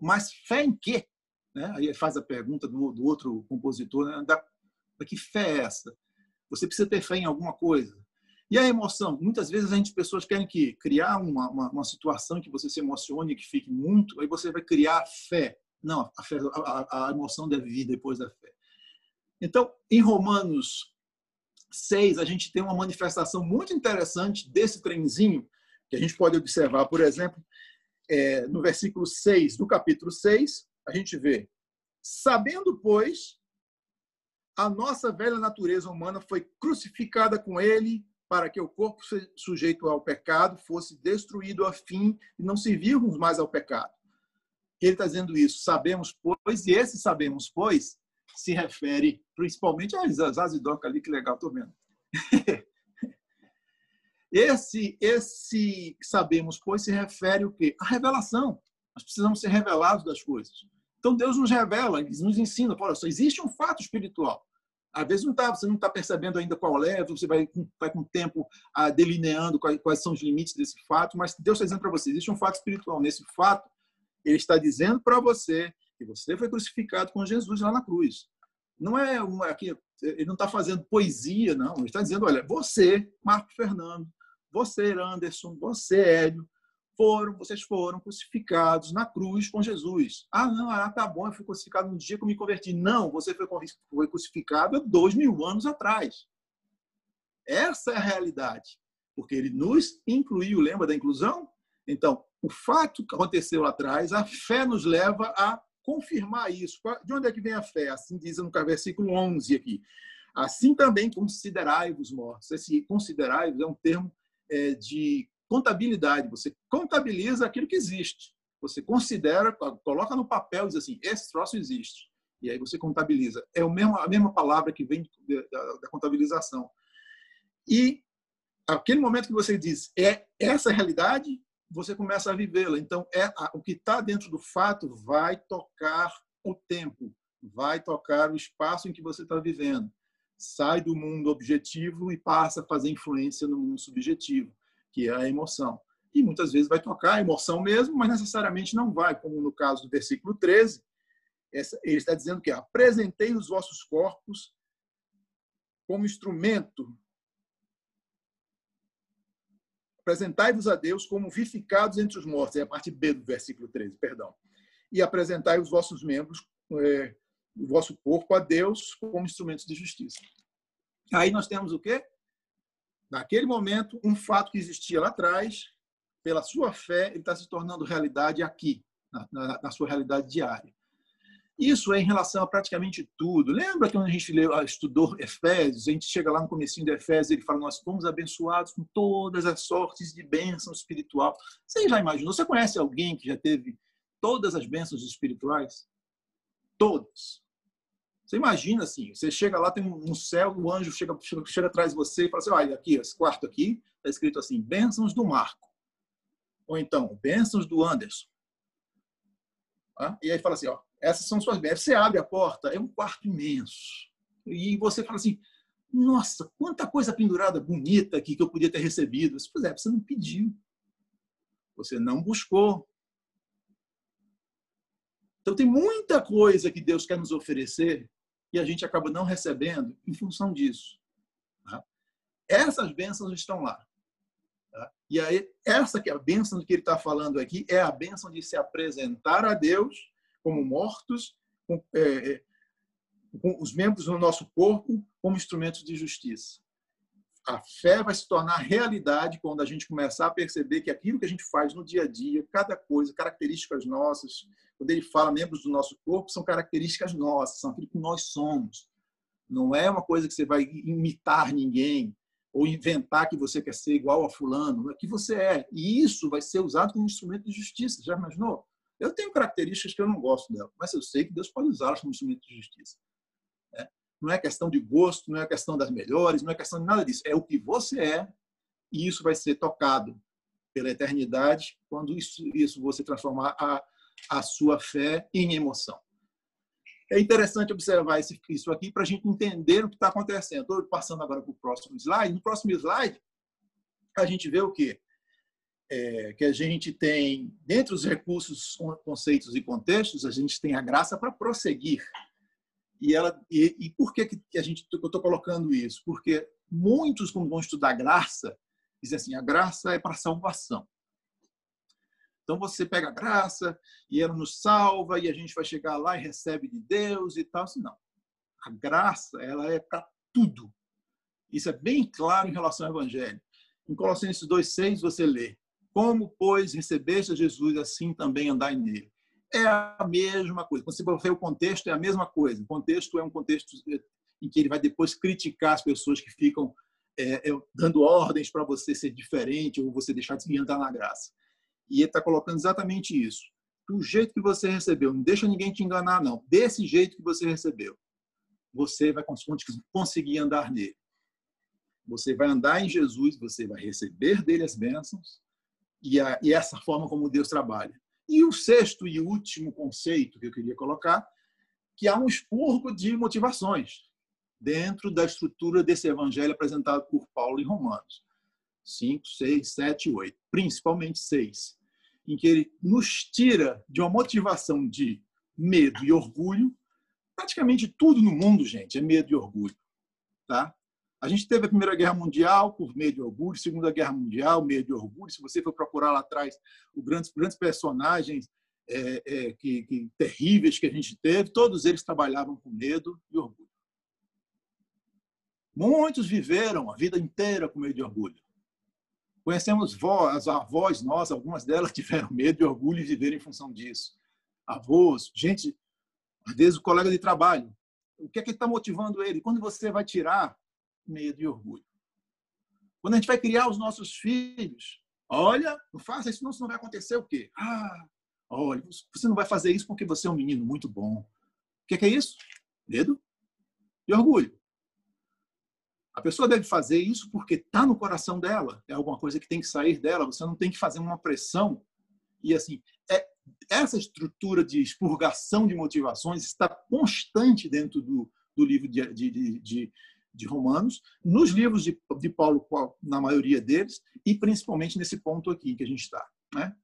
Mas fé em quê? Né? Aí faz a pergunta do, do outro compositor: né? Andar, que fé é essa? Você precisa ter fé em alguma coisa. E a emoção? Muitas vezes a gente, pessoas querem que criar uma, uma, uma situação que você se emocione, que fique muito, aí você vai criar fé. Não, a, fé, a, a emoção deve vir depois da fé. Então, em Romanos 6, a gente tem uma manifestação muito interessante desse trenzinho, que a gente pode observar, por exemplo, é, no versículo 6 do capítulo 6, a gente vê: Sabendo, pois, a nossa velha natureza humana foi crucificada com ele para que o corpo sujeito ao pecado fosse destruído a fim de não servirmos mais ao pecado. Ele está dizendo isso. Sabemos, pois, e esse sabemos, pois, se refere principalmente a Zazidoca ali, que legal, estou vendo. Esse, esse sabemos, pois, se refere o quê? A revelação. Nós precisamos ser revelados das coisas. Então, Deus nos revela, nos ensina. Olha só, existe um fato espiritual. Às vezes não tá, você não está percebendo ainda qual é, você vai, vai com o tempo ah, delineando quais, quais, são os limites desse fato, mas Deus está dizendo para você, existe um fato espiritual. Nesse fato, Ele está dizendo para você que você foi crucificado com Jesus lá na cruz. Não é uma, aqui, ele não está fazendo poesia, não. Ele está dizendo, olha, você, Marco Fernando, você, Anderson, você, Hélio, foram, vocês foram crucificados na cruz com Jesus. Ah, não, ah, tá bom, eu fui crucificado no dia que eu me converti. Não, você foi crucificado há dois mil anos atrás. Essa é a realidade. Porque ele nos incluiu, lembra da inclusão? Então, o fato que aconteceu lá atrás, a fé nos leva a confirmar isso. De onde é que vem a fé? Assim diz no versículo 11 aqui. Assim também considerai-vos mortos. Esse considerai-vos é um termo é, de contabilidade. Você contabiliza aquilo que existe. Você considera, coloca no papel e diz assim: esse troço existe. E aí você contabiliza. É a mesma palavra que vem da, da contabilização. E aquele momento que você diz é essa a realidade, você começa a vivê-la. Então, é a, o que está dentro do fato vai tocar o tempo, vai tocar o espaço em que você está vivendo. Sai do mundo objetivo e passa a fazer influência no mundo subjetivo, que é a emoção. E muitas vezes vai tocar a emoção mesmo, mas necessariamente não vai, como no caso do versículo 13, essa, ele está dizendo que apresentei os vossos corpos como instrumento Apresentai-vos a Deus como vivificados entre os mortos. É a parte B do versículo 13, perdão. E apresentai os vossos membros, é, o vosso corpo a Deus como instrumentos de justiça. Aí nós temos o quê? Naquele momento, um fato que existia lá atrás, pela sua fé, ele está se tornando realidade aqui, na, na, na sua realidade diária. Isso é em relação a praticamente tudo. Lembra que quando a gente ah, estudou Efésios, a gente chega lá no comecinho de Efésios, ele fala, nós fomos abençoados com todas as sortes de bênção espiritual. Você já imaginou? Você conhece alguém que já teve todas as bênçãos espirituais? Todas. Você imagina assim, você chega lá, tem um céu, o anjo chega, chega, chega atrás de você e fala assim, olha, aqui, esse quarto aqui, está escrito assim, bênçãos do Marco. Ou então, bênçãos do Anderson. Ah, e aí fala assim, ó, essas são suas bênçãos. Você abre a porta, é um quarto imenso. E você fala assim: nossa, quanta coisa pendurada bonita aqui que eu podia ter recebido. Pois é, você não pediu. Você não buscou. Então, tem muita coisa que Deus quer nos oferecer e a gente acaba não recebendo em função disso. Tá? Essas bênçãos estão lá. Tá? E aí, essa que é a bênção que ele está falando aqui é a bênção de se apresentar a Deus como mortos, com, é, é, com os membros do nosso corpo como instrumentos de justiça. A fé vai se tornar realidade quando a gente começar a perceber que aquilo que a gente faz no dia a dia, cada coisa, características nossas, quando ele fala membros do nosso corpo, são características nossas, são aquilo que nós somos. Não é uma coisa que você vai imitar ninguém ou inventar que você quer ser igual a fulano, é que você é. E isso vai ser usado como instrumento de justiça. Já imaginou? Eu tenho características que eu não gosto dela, mas eu sei que Deus pode usá-las como instrumento de justiça. É. Não é questão de gosto, não é questão das melhores, não é questão de nada disso. É o que você é e isso vai ser tocado pela eternidade quando isso, isso você transformar a, a sua fé em emoção. É interessante observar isso aqui para a gente entender o que está acontecendo. Estou passando agora para o próximo slide. No próximo slide, a gente vê o quê? É, que a gente tem, dentre os recursos, conceitos e contextos, a gente tem a graça para prosseguir. E, ela, e, e por que, que a gente, eu estou colocando isso? Porque muitos, quando vão estudar graça, dizem assim: a graça é para salvação. Então você pega a graça e ela nos salva e a gente vai chegar lá e recebe de Deus e tal. Assim, não. A graça ela é para tudo. Isso é bem claro em relação ao Evangelho. Em Colossenses 2,6 você lê: como, pois, recebeste a Jesus, assim também andai nele. É a mesma coisa. Quando você for o contexto, é a mesma coisa. O contexto é um contexto eh, em que ele vai depois criticar as pessoas que ficam é, é, dando ordens para você ser diferente ou você deixar de andar na graça. E ele está colocando exatamente isso. Do jeito que você recebeu, não deixa ninguém te enganar, não. Desse jeito que você recebeu, você vai conseguir andar nele. Você vai andar em Jesus, você vai receber dele as bênçãos, e, a, e essa forma como Deus trabalha. E o sexto e último conceito que eu queria colocar, que há um expurgo de motivações dentro da estrutura desse evangelho apresentado por Paulo em Romanos. 5, 6, 7, 8, principalmente 6, em que ele nos tira de uma motivação de medo e orgulho. Praticamente tudo no mundo, gente, é medo e orgulho. Tá? A gente teve a Primeira Guerra Mundial por medo e orgulho, Segunda Guerra Mundial, medo e orgulho. Se você for procurar lá atrás os grandes, grandes personagens é, é, que, que, terríveis que a gente teve, todos eles trabalhavam com medo e orgulho. Muitos viveram a vida inteira com medo e orgulho. Conhecemos as avós nossas, algumas delas tiveram medo e orgulho e viveram em função disso. Avós, gente, às vezes o colega de trabalho. O que é que está motivando ele? Quando você vai tirar medo e orgulho. Quando a gente vai criar os nossos filhos, olha, não faça isso, não, vai acontecer o quê? Ah, olha, você não vai fazer isso porque você é um menino muito bom. O que é isso? Medo e orgulho. A pessoa deve fazer isso porque está no coração dela, é alguma coisa que tem que sair dela. Você não tem que fazer uma pressão. E assim, é, essa estrutura de expurgação de motivações está constante dentro do, do livro de, de, de, de Romanos, nos livros de, de Paulo, na maioria deles, e principalmente nesse ponto aqui que a gente está. Né?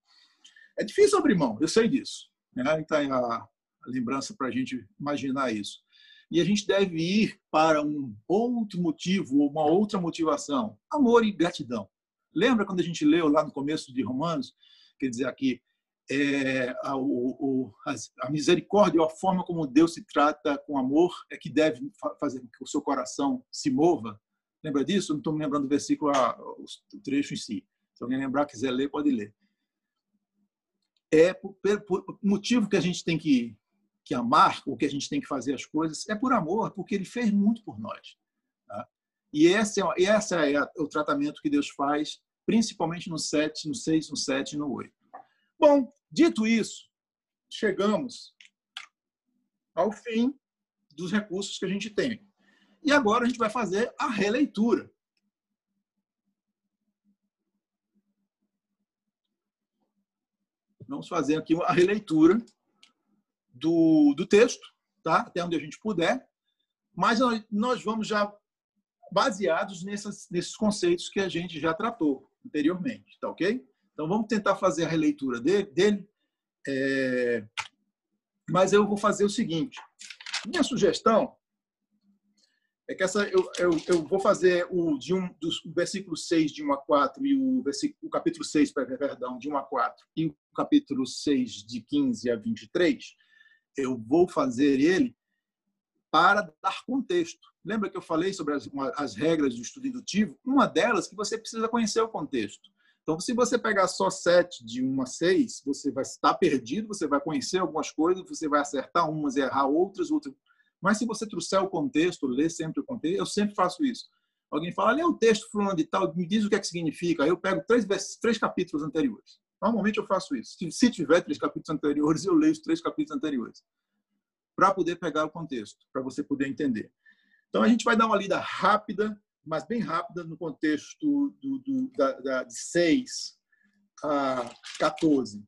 É difícil abrir mão, eu sei disso. Né? A, a lembrança para a gente imaginar isso. E a gente deve ir para um outro motivo, uma outra motivação: amor e gratidão. Lembra quando a gente leu lá no começo de Romanos, quer dizer aqui, é, a, o, a, misericórdia, a forma como Deus se trata com amor, é que deve fazer com que o seu coração se mova. Lembra disso? Não estou me lembrando do versículo, o trecho em si. Se alguém lembrar, quiser ler, pode ler. É por, por motivo que a gente tem que, que amar, ou que a gente tem que fazer as coisas, é por amor, porque Ele fez muito por nós. Tá? E esse é, esse é o tratamento que Deus faz, principalmente no 7, no 6, no 7 e no 8. Bom, dito isso, chegamos ao fim dos recursos que a gente tem. E agora a gente vai fazer a releitura. Vamos fazer aqui a releitura do, do texto, tá? até onde a gente puder, mas nós vamos já baseados nessas, nesses conceitos que a gente já tratou anteriormente, tá ok? Então, vamos tentar fazer a releitura dele. É... Mas eu vou fazer o seguinte. Minha sugestão é que essa, eu, eu, eu vou fazer o, de um, dos, o versículo 6 de 1 a 4 e o, o capítulo 6, perdão, de 1 a 4 e o capítulo 6 de 15 a 23. Eu vou fazer ele para dar contexto. Lembra que eu falei sobre as, as regras do estudo indutivo? Uma delas que você precisa conhecer o contexto. Então, se você pegar só 7 de 1 a 6, você vai estar perdido, você vai conhecer algumas coisas, você vai acertar umas e errar outras, outras. Mas se você trouxer o contexto, ler sempre o contexto, eu sempre faço isso. Alguém fala, lê o texto fulano de tal, me diz o que é que significa. Aí eu pego três, três capítulos anteriores. Normalmente eu faço isso. Se tiver três capítulos anteriores, eu leio os três capítulos anteriores. Para poder pegar o contexto, para você poder entender. Então a gente vai dar uma lida rápida mas bem rápida no contexto do, do, da, da, de 6 a 14.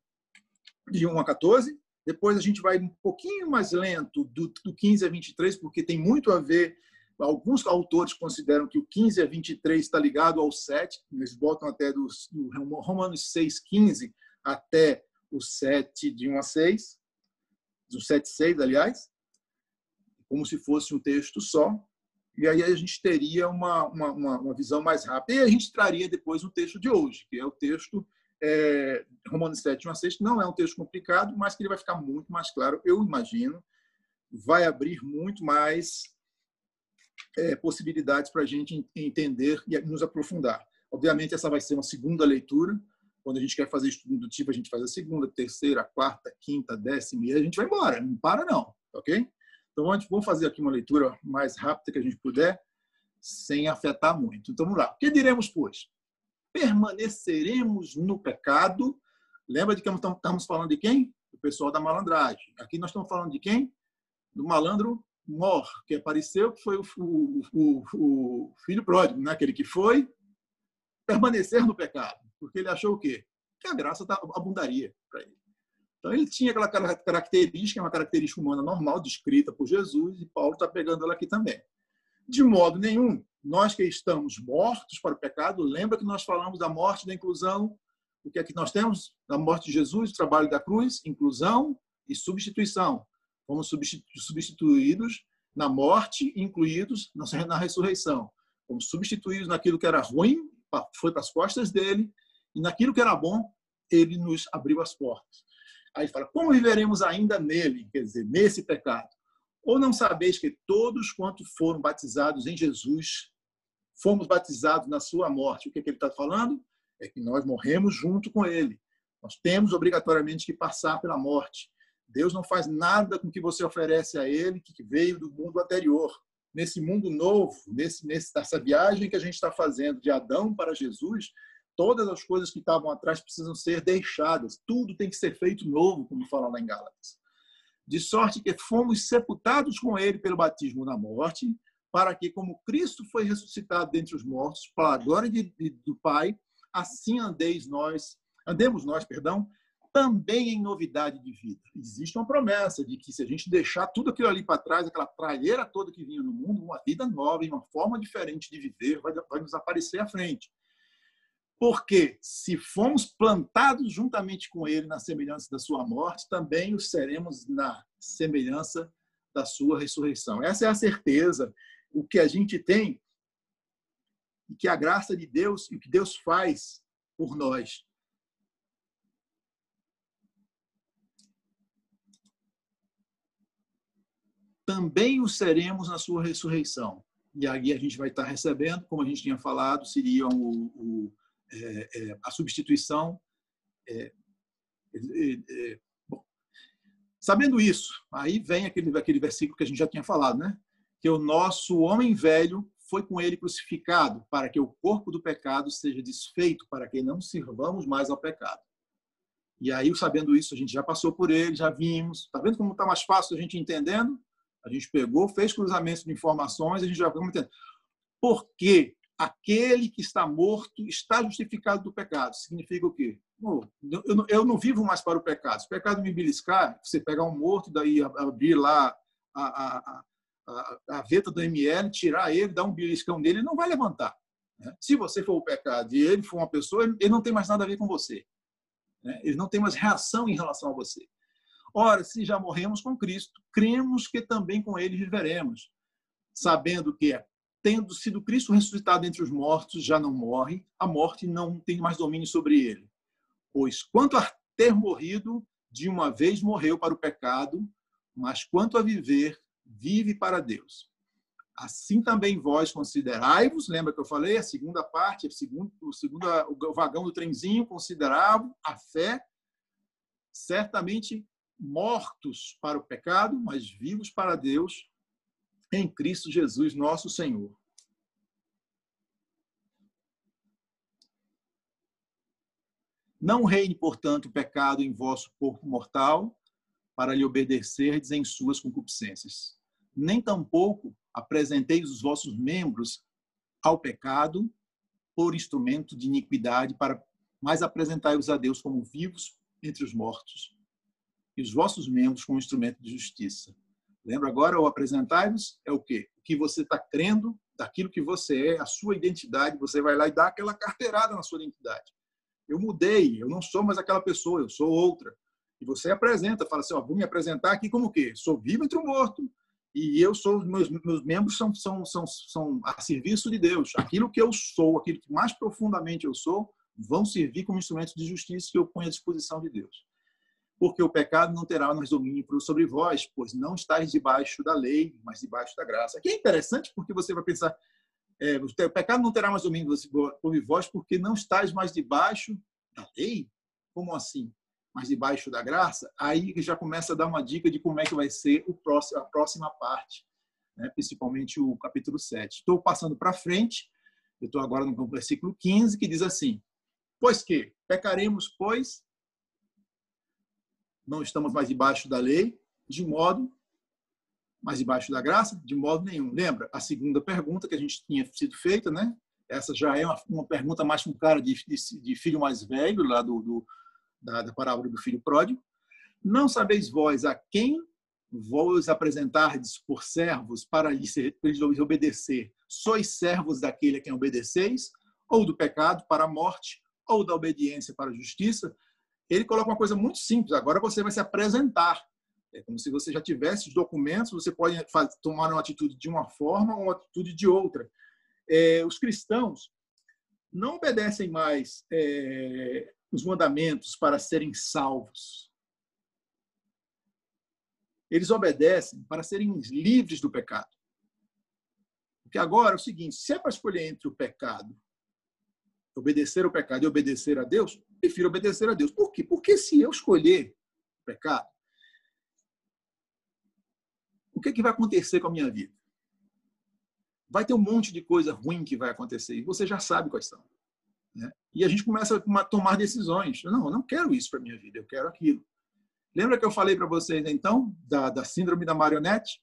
De 1 a 14. Depois a gente vai um pouquinho mais lento do, do 15 a 23, porque tem muito a ver. Alguns autores consideram que o 15 a 23 está ligado ao 7, eles botam até do, do Romanos 6, 15 até o 7, de 1 a 6, do 7, 6, aliás, como se fosse um texto só e aí a gente teria uma, uma, uma, visão mais rápida. E a gente traria depois o texto de hoje, que é o texto é, Romanos 7, 1 a 6. Não é um texto complicado, mas que ele vai ficar muito mais claro, eu imagino. Vai abrir muito mais é, possibilidades para a gente entender e nos aprofundar. Obviamente, essa vai ser uma segunda leitura. Quando a gente quer fazer estudo indutivo, a gente faz a segunda, terceira, quarta, quinta, décima, e a gente vai embora. Não para, não. Ok? Então, vamos fazer aqui uma leitura mais rápida que a gente puder, sem afetar muito. Então, vamos lá. O que diremos, pois? Permaneceremos no pecado. Lembra de que estamos falando de quem? Do pessoal da malandragem. Aqui nós estamos falando de quem? Do malandro mor que apareceu, que foi o, o, o, o filho pródigo, né? aquele que foi permanecer no pecado, porque ele achou o quê? Que a graça tá, abundaria para ele. Então ele tinha aquela característica, uma característica humana normal, descrita por Jesus, e Paulo está pegando ela aqui também. De modo nenhum, nós que estamos mortos para o pecado, lembra que nós falamos da morte, da inclusão, o que é que nós temos? Da morte de Jesus, o trabalho da cruz, inclusão e substituição. Fomos substituídos na morte, incluídos na ressurreição. Fomos substituídos naquilo que era ruim, foi para as costas dele, e naquilo que era bom, ele nos abriu as portas. Aí fala, como viveremos ainda nele, quer dizer, nesse pecado? Ou não sabeis que todos quanto foram batizados em Jesus, fomos batizados na sua morte? O que, é que ele está falando? É que nós morremos junto com ele. Nós temos obrigatoriamente que passar pela morte. Deus não faz nada com que você oferece a ele que veio do mundo anterior. Nesse mundo novo, nesse, nessa viagem que a gente está fazendo de Adão para Jesus, todas as coisas que estavam atrás precisam ser deixadas. Tudo tem que ser feito novo, como fala lá em Gálatas. De sorte que fomos sepultados com ele pelo batismo na morte, para que, como Cristo foi ressuscitado dentre os mortos, para a glória de, de, do Pai, assim andeis nós, andemos nós, perdão, também em novidade de vida. Existe uma promessa de que se a gente deixar tudo aquilo ali para trás, aquela tralheira toda que vinha no mundo, uma vida nova, uma forma diferente de viver, vai, vai nos aparecer à frente. Porque se fomos plantados juntamente com ele na semelhança da sua morte, também o seremos na semelhança da sua ressurreição. Essa é a certeza, o que a gente tem e que a graça de Deus e o que Deus faz por nós. Também o seremos na sua ressurreição. E aí a gente vai estar recebendo, como a gente tinha falado, seria o, o é, é, a substituição. É, é, bom, sabendo isso, aí vem aquele, aquele versículo que a gente já tinha falado, né? Que o nosso homem velho foi com ele crucificado, para que o corpo do pecado seja desfeito, para que não sirvamos mais ao pecado. E aí, sabendo isso, a gente já passou por ele, já vimos. Está vendo como está mais fácil a gente entendendo? A gente pegou, fez cruzamentos de informações, a gente já vamos entendendo. Por quê? Aquele que está morto está justificado do pecado. Significa o quê? Eu não vivo mais para o pecado. Se o pecado me beliscar, você pegar um morto, daí abrir lá a, a, a, a veta do ML, tirar ele, dar um beliscão nele, ele não vai levantar. Né? Se você for o pecado e ele for uma pessoa, ele não tem mais nada a ver com você. Né? Ele não tem mais reação em relação a você. Ora, se já morremos com Cristo, cremos que também com ele viveremos, sabendo que é tendo sido Cristo ressuscitado entre os mortos, já não morre, a morte não tem mais domínio sobre ele. Pois quanto a ter morrido, de uma vez morreu para o pecado, mas quanto a viver, vive para Deus. Assim também vós considerai-vos, lembra que eu falei, a segunda parte, a segunda, o segundo o vagão do trenzinho, considerava a fé, certamente mortos para o pecado, mas vivos para Deus, em Cristo Jesus, nosso Senhor. Não reine, portanto, o pecado em vosso corpo mortal, para lhe obedecerdes em suas concupiscências. Nem tampouco apresenteis os vossos membros ao pecado por instrumento de iniquidade, para mais apresentai-os a Deus como vivos entre os mortos, e os vossos membros como instrumento de justiça. Lembra agora, o apresentar-vos é o quê? O que você está crendo, daquilo que você é, a sua identidade, você vai lá e dá aquela carteirada na sua identidade. Eu mudei, eu não sou mais aquela pessoa, eu sou outra. E você apresenta, fala assim, ó, vou me apresentar aqui como o quê? Sou vivo entre o morto, e eu sou meus, meus membros são, são, são, são a serviço de Deus. Aquilo que eu sou, aquilo que mais profundamente eu sou, vão servir como instrumentos de justiça que eu ponho à disposição de Deus porque o pecado não terá mais domínio sobre vós, pois não estáis debaixo da lei, mas debaixo da graça. Aqui é interessante porque você vai pensar, é, o pecado não terá mais domínio sobre vós, porque não estáis mais debaixo da lei? Como assim? Mas debaixo da graça? Aí já começa a dar uma dica de como é que vai ser o próximo, a próxima parte, né? principalmente o capítulo 7. Estou passando para frente, eu estou agora no versículo 15, que diz assim, Pois que pecaremos, pois, não estamos mais debaixo da lei, de modo mas debaixo da graça? De modo nenhum. Lembra a segunda pergunta que a gente tinha sido feita, né? Essa já é uma, uma pergunta mais com cara de, de, de, filho mais velho, lá do, do da, da parábola do filho pródigo. Não sabeis vós a quem vos apresentardes por servos para lhes obedecer? Sois servos daquele a quem obedeceis? Ou do pecado para a morte? Ou da obediência para a justiça? Ele coloca uma coisa muito simples. Agora você vai se apresentar. É como se você já tivesse os documentos, você pode tomar uma atitude de uma forma ou uma atitude de outra. É, os cristãos não obedecem mais é, os mandamentos para serem salvos. Eles obedecem para serem livres do pecado. Porque agora é o seguinte: se é para escolher entre o pecado, obedecer ao pecado e obedecer a Deus, prefiro obedecer a Deus. Por quê? Porque se eu escolher o pecado, o que, é que vai acontecer com a minha vida? Vai ter um monte de coisa ruim que vai acontecer e você já sabe quais são. Né? E a gente começa a tomar decisões. Não, eu não quero isso para minha vida, eu quero aquilo. Lembra que eu falei para vocês então da, da síndrome da marionete?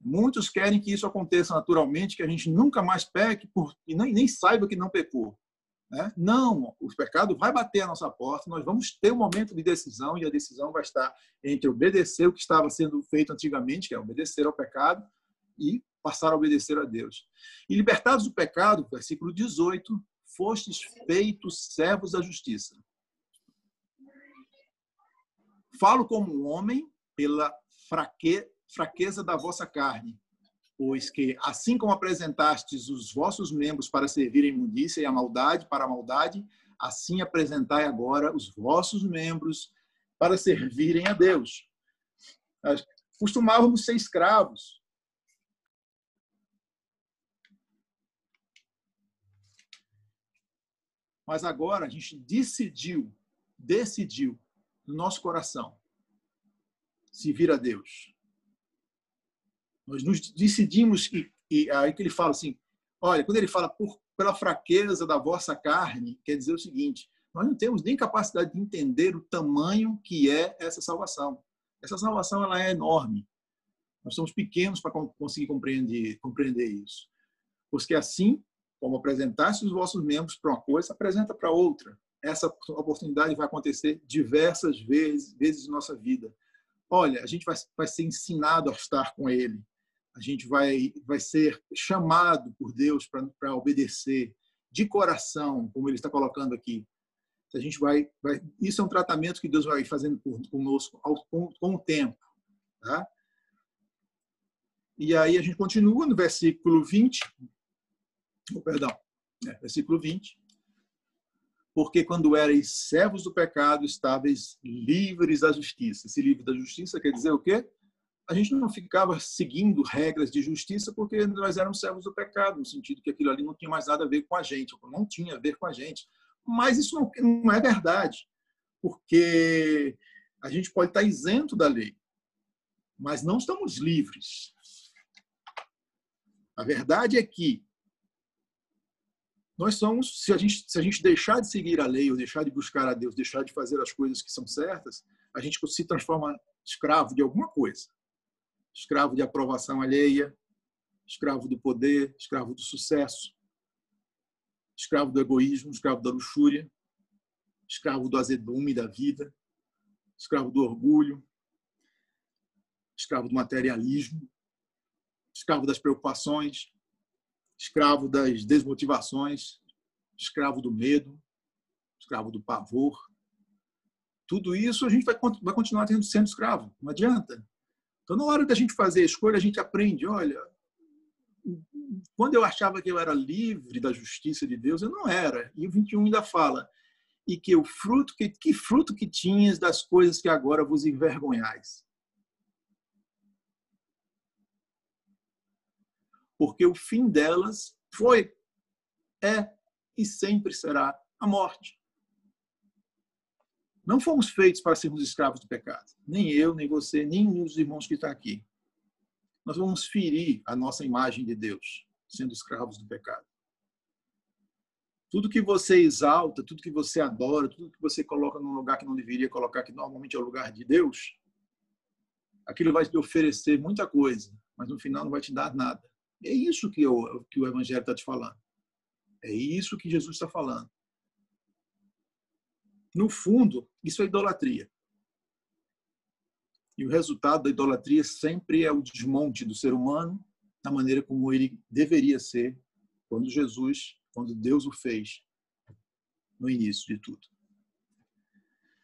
Muitos querem que isso aconteça naturalmente, que a gente nunca mais peque por, e nem, nem saiba que não pecou. Né? Não, o pecado vai bater a nossa porta, nós vamos ter um momento de decisão e a decisão vai estar entre obedecer o que estava sendo feito antigamente, que é obedecer ao pecado, e passar a obedecer a Deus. E libertados do pecado, versículo 18, fostes feitos servos da justiça. Falo como um homem pela fraque, fraqueza da vossa carne, pois que, assim como apresentastes os vossos membros para servir a imundícia e a maldade para a maldade, assim apresentai agora os vossos membros para servirem a Deus. Costumávamos ser escravos. Mas agora a gente decidiu, decidiu no nosso coração servir a Deus. Nós nos decidimos, e, e aí que ele fala assim: olha, quando ele fala por, pela fraqueza da vossa carne, quer dizer o seguinte: nós não temos nem capacidade de entender o tamanho que é essa salvação. Essa salvação ela é enorme. Nós somos pequenos para conseguir compreender, compreender isso. Porque assim, como apresentasse os vossos membros para uma coisa, apresenta para outra. Essa oportunidade vai acontecer diversas vezes, vezes em nossa vida. Olha, a gente vai, vai ser ensinado a estar com Ele a gente vai, vai ser chamado por Deus para obedecer de coração, como ele está colocando aqui. A gente vai, vai, isso é um tratamento que Deus vai fazendo por, conosco ao, com, com o tempo. Tá? E aí a gente continua no versículo 20. Oh, perdão, é, versículo 20. Porque quando erais servos do pecado, estáveis livres da justiça. Esse livro da justiça quer dizer o quê? A gente não ficava seguindo regras de justiça porque nós éramos servos do pecado, no sentido que aquilo ali não tinha mais nada a ver com a gente, não tinha a ver com a gente. Mas isso não, não é verdade, porque a gente pode estar isento da lei, mas não estamos livres. A verdade é que nós somos, se a gente, se a gente deixar de seguir a lei, ou deixar de buscar a Deus, deixar de fazer as coisas que são certas, a gente se transforma escravo de alguma coisa escravo de aprovação alheia, escravo do poder, escravo do sucesso, escravo do egoísmo, escravo da luxúria, escravo do azedume da vida, escravo do orgulho, escravo do materialismo, escravo das preocupações, escravo das desmotivações, escravo do medo, escravo do pavor. Tudo isso a gente vai, vai continuar sendo escravo, não adianta. Então, na hora da gente fazer a escolha, a gente aprende, olha, quando eu achava que eu era livre da justiça de Deus, eu não era. E o 21 ainda fala, e que o fruto que, que fruto que tinhas das coisas que agora vos envergonhais. Porque o fim delas foi, é e sempre será a morte. Não fomos feitos para sermos escravos do pecado. Nem eu, nem você, nem os irmãos que estão aqui. Nós vamos ferir a nossa imagem de Deus, sendo escravos do pecado. Tudo que você exalta, tudo que você adora, tudo que você coloca num lugar que não deveria colocar, que normalmente é o lugar de Deus, aquilo vai te oferecer muita coisa, mas no final não vai te dar nada. É isso que, eu, que o Evangelho está te falando. É isso que Jesus está falando. No fundo, isso é idolatria. E o resultado da idolatria sempre é o desmonte do ser humano da maneira como ele deveria ser quando Jesus, quando Deus o fez no início de tudo.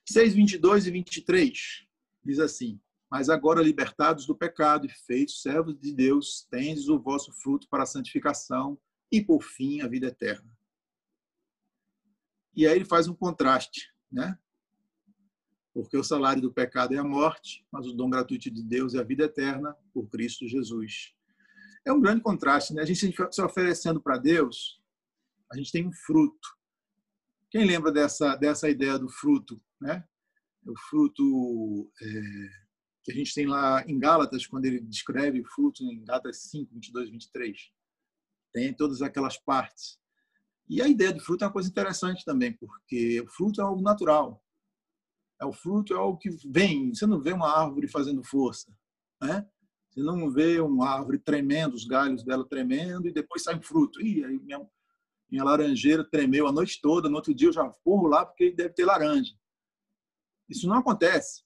6, 22 e 23 diz assim: Mas agora libertados do pecado e feitos servos de Deus, tendes o vosso fruto para a santificação e, por fim, a vida eterna. E aí ele faz um contraste, né? Porque o salário do pecado é a morte, mas o dom gratuito de Deus é a vida eterna por Cristo Jesus. É um grande contraste, né? A gente se oferecendo para Deus, a gente tem um fruto. Quem lembra dessa, dessa ideia do fruto, né? O fruto é, que a gente tem lá em Gálatas, quando ele descreve o fruto em Gálatas 5, 22, 23. Tem todas aquelas partes. E a ideia do fruto é uma coisa interessante também, porque o fruto é algo natural. É o fruto é algo que vem. Você não vê uma árvore fazendo força, né? Você não vê uma árvore tremendo, os galhos dela tremendo e depois sai um fruto. Ih, aí minha, minha laranjeira tremeu a noite toda, no outro dia eu já corro lá porque deve ter laranja. Isso não acontece.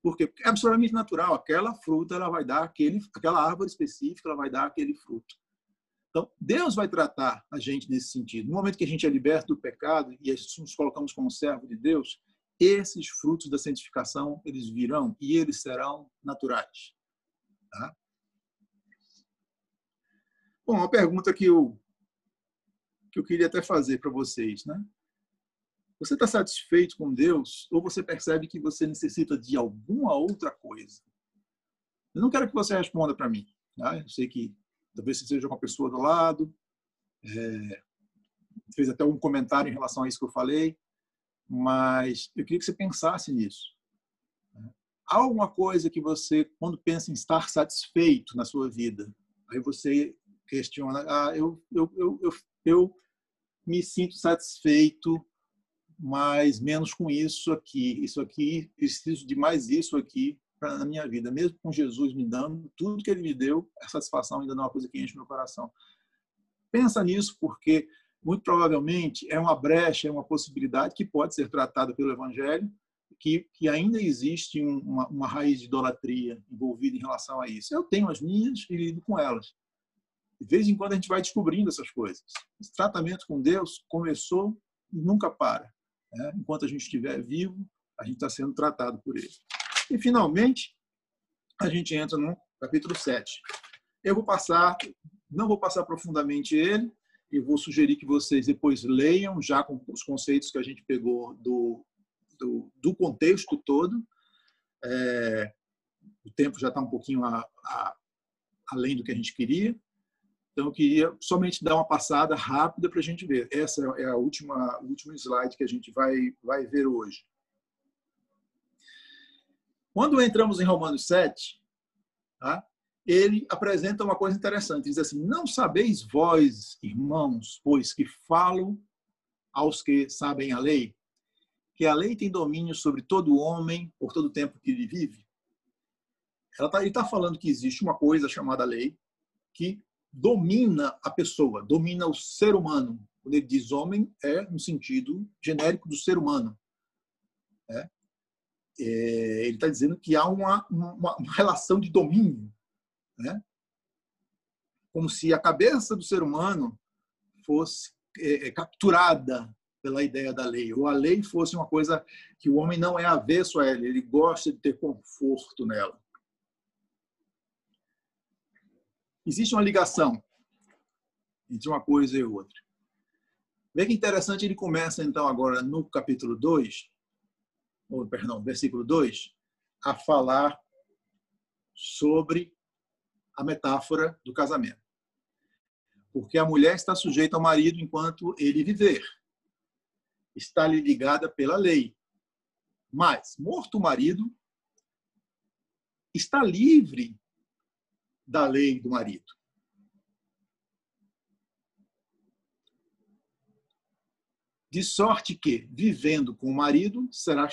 Porque é absolutamente natural. Aquela fruta ela vai dar aquele, aquela árvore específica, ela vai dar aquele fruto. Então, Deus vai tratar a gente nesse sentido. No momento que a gente é liberto do pecado e nos colocamos como servo de Deus, esses frutos da santificação eles virão e eles serão naturais. Tá? Bom, uma pergunta que eu, que eu queria até fazer para vocês. Né? Você está satisfeito com Deus ou você percebe que você necessita de alguma outra coisa? Eu não quero que você responda para mim. Tá? Eu sei que talvez seja uma pessoa do lado, é, fez até um comentário em relação a isso que eu falei, mas eu queria que você pensasse nisso há alguma coisa que você, quando pensa em estar satisfeito na sua vida, aí você questiona, ah, eu, eu, eu, eu, eu me sinto satisfeito, mas menos com isso aqui. Isso aqui, preciso de mais isso aqui na minha vida. Mesmo com Jesus me dando tudo que ele me deu, a satisfação ainda não é uma coisa que enche meu coração. Pensa nisso, porque muito provavelmente é uma brecha, é uma possibilidade que pode ser tratada pelo Evangelho, que, que ainda existe uma, uma raiz de idolatria envolvida em relação a isso. Eu tenho as minhas e lido com elas. De vez em quando a gente vai descobrindo essas coisas. Esse tratamento com Deus começou e nunca para. Né? Enquanto a gente estiver vivo, a gente está sendo tratado por ele. E, finalmente, a gente entra no capítulo 7. Eu vou passar, não vou passar profundamente ele, eu vou sugerir que vocês depois leiam já com os conceitos que a gente pegou do do, do contexto todo. É, o tempo já está um pouquinho a, a, além do que a gente queria. Então, eu queria somente dar uma passada rápida para a gente ver. Essa é a última, o último slide que a gente vai, vai ver hoje. Quando entramos em Romanos 7, tá? ele apresenta uma coisa interessante. Diz assim: Não sabeis vós, irmãos, pois que falo aos que sabem a lei, que a lei tem domínio sobre todo homem por todo o tempo que ele vive? Ela tá, ele está falando que existe uma coisa chamada lei que domina a pessoa, domina o ser humano. Quando ele diz homem, é no sentido genérico do ser humano. É? É, ele está dizendo que há uma, uma, uma relação de domínio. Né? Como se a cabeça do ser humano fosse é, é capturada pela ideia da lei, ou a lei fosse uma coisa que o homem não é avesso a ela, ele gosta de ter conforto nela. Existe uma ligação entre uma coisa e outra. Vê que interessante, ele começa então agora no capítulo 2, ou perdão, versículo 2, a falar sobre a metáfora do casamento. Porque a mulher está sujeita ao marido enquanto ele viver está-lhe ligada pela lei. Mas, morto o marido, está livre da lei do marido. De sorte que, vivendo com o marido, será,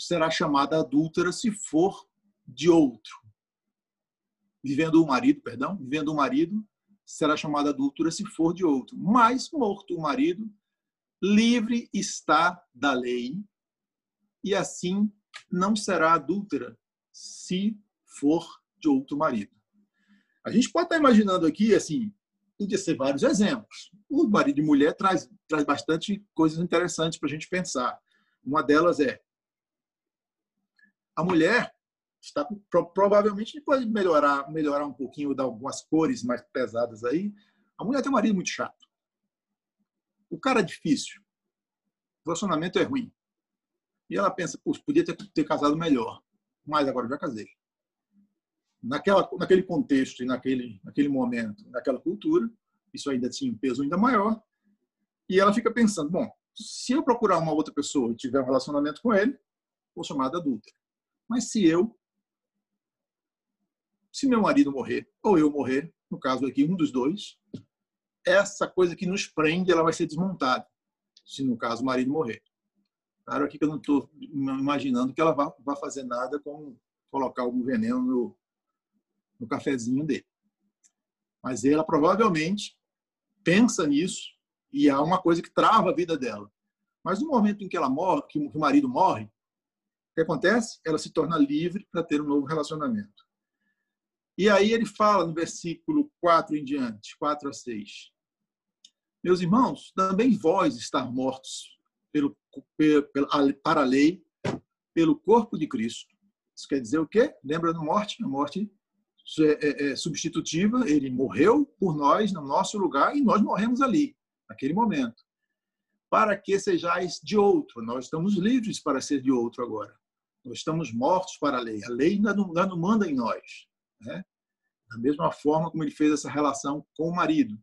será chamada adúltera se for de outro. vivendo o marido, perdão, vivendo o marido, será chamada adulta se for de outro. Mas morto o marido, livre está da lei, e assim não será adúltera se for de outro marido. A gente pode estar imaginando aqui, assim, podia ser vários exemplos. O marido e mulher traz, traz bastante coisas interessantes para a gente pensar. Uma delas é a mulher está provavelmente pode melhorar melhorar um pouquinho dar algumas cores mais pesadas aí a mulher tem um marido muito chato. O cara é difícil. O relacionamento é ruim. E ela pensa podia ter, ter casado melhor. Mas agora já casei. Naquela naquele contexto e naquele naquele momento naquela cultura isso ainda tinha um peso ainda maior. E ela fica pensando bom se eu procurar uma outra pessoa e tiver um relacionamento com ele vou chamar de adulta mas se eu se meu marido morrer ou eu morrer, no caso aqui, um dos dois, essa coisa que nos prende, ela vai ser desmontada, se no caso o marido morrer. Claro aqui que eu não estou imaginando que ela vá, vá fazer nada com colocar algum veneno no, no cafezinho dele. Mas ela provavelmente pensa nisso e há uma coisa que trava a vida dela. Mas no momento em que ela morre, que o marido morre, que acontece? Ela se torna livre para ter um novo relacionamento. E aí ele fala no versículo 4 em diante, 4 a 6. Meus irmãos, também vós estar mortos pelo, para a lei, pelo corpo de Cristo. Isso quer dizer o quê? Lembra da morte? A morte é, é, é substitutiva. Ele morreu por nós, no nosso lugar, e nós morremos ali, naquele momento. Para que sejais de outro. Nós estamos livres para ser de outro agora. Nós estamos mortos para a lei. A lei ainda não, ainda não manda em nós. Né? Da mesma forma como ele fez essa relação com o marido.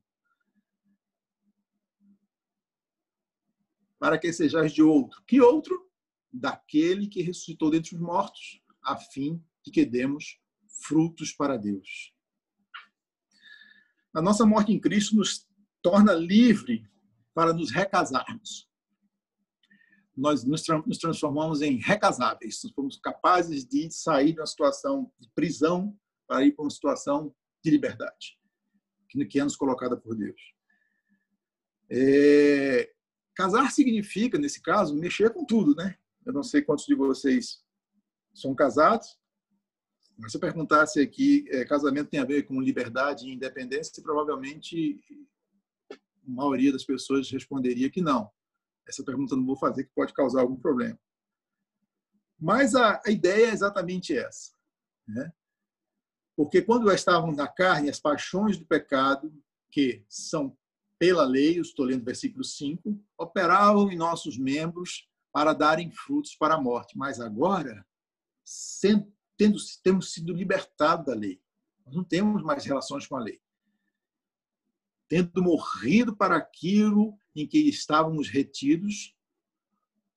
Para que sejais de outro. Que outro? Daquele que ressuscitou dentre os mortos, a fim de que demos frutos para Deus. A nossa morte em Cristo nos torna livre para nos recasarmos. Nós nos transformamos em recasáveis, nós fomos capazes de sair de uma situação de prisão para ir para uma situação de liberdade, que é nos colocada por Deus. É, casar significa, nesse caso, mexer com tudo, né? Eu não sei quantos de vocês são casados, mas se eu perguntasse aqui, é, casamento tem a ver com liberdade e independência, provavelmente a maioria das pessoas responderia que não. Essa pergunta eu não vou fazer, que pode causar algum problema. Mas a, a ideia é exatamente essa. Né? Porque quando estavam na carne, as paixões do pecado, que são pela lei, estou lendo versículo 5, operavam em nossos membros para darem frutos para a morte. Mas agora, sendo, tendo, temos sido libertados da lei. Nós não temos mais relações com a lei. Tendo morrido para aquilo em que estávamos retidos,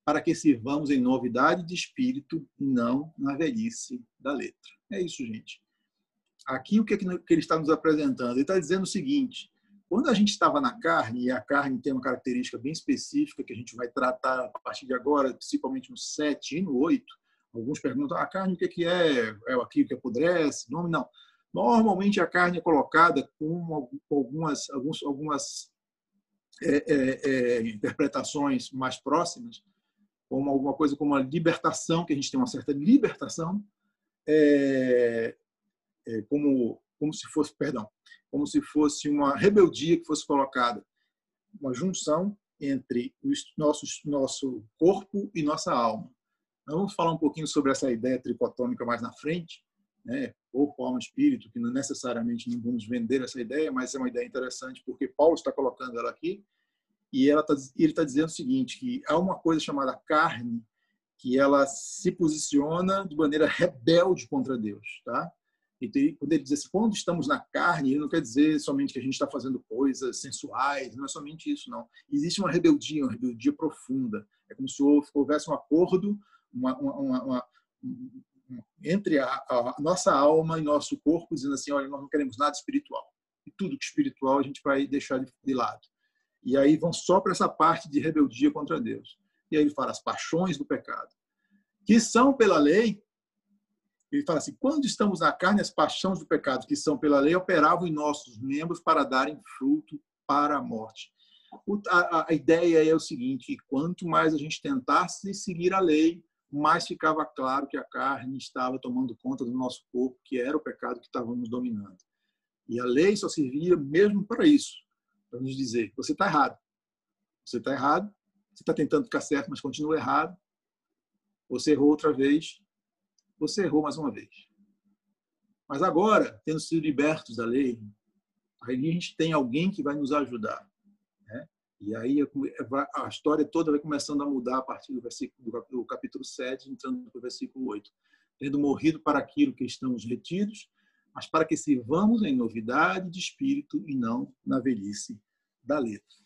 para que sirvamos em novidade de espírito não na velhice da letra. É isso, gente. Aqui o que, é que ele está nos apresentando? Ele está dizendo o seguinte: quando a gente estava na carne, e a carne tem uma característica bem específica que a gente vai tratar a partir de agora, principalmente no 7 e no 8, alguns perguntam: a carne o que é? É aquilo que apodrece? Não, não. Normalmente a carne é colocada com algumas, algumas é, é, é, interpretações mais próximas, como alguma coisa como a libertação, que a gente tem uma certa libertação, é, como como se fosse, perdão, como se fosse uma rebeldia que fosse colocada, uma junção entre o nosso nosso corpo e nossa alma. Vamos falar um pouquinho sobre essa ideia tricotômica mais na frente, né? Corpo, alma, espírito, que não necessariamente não vamos vender essa ideia, mas é uma ideia interessante porque Paulo está colocando ela aqui e ela tá, ele está dizendo o seguinte, que há uma coisa chamada carne que ela se posiciona de maneira rebelde contra Deus, tá? E quando ele diz assim, quando estamos na carne, ele não quer dizer somente que a gente está fazendo coisas sensuais, não é somente isso, não. Existe uma rebeldia, uma rebeldia profunda. É como se houvesse um acordo uma, uma, uma, entre a, a, nossa alma e nosso corpo, dizendo assim, olha, nós não queremos nada espiritual. E tudo que é espiritual a gente vai deixar de, de lado. E aí vão só para essa parte de rebeldia contra Deus. E aí ele fala as paixões do pecado, que são pela lei Ele fala assim: quando estamos na carne, as paixões do pecado que são pela lei operavam em nossos membros para darem fruto para a morte. A, a ideia é o seguinte: quanto mais a gente tentasse seguir a lei, mais ficava claro que a carne estava tomando conta do nosso corpo, que era o pecado que estava nos dominando. E a lei só servia mesmo para isso, para nos dizer: você está errado. Você está errado, você está tentando ficar certo, mas continua errado. Você errou outra vez, você errou mais uma vez. Mas agora, tendo sido libertos da lei, aí a gente tem alguém que vai nos ajudar. Né? E aí a história toda vai começando a mudar a partir do, versículo, do capítulo 7, entrando para o versículo 8. Tendo morrido para aquilo que estamos retidos, mas para que sirvamos em novidade de espírito e não na velhice da letra.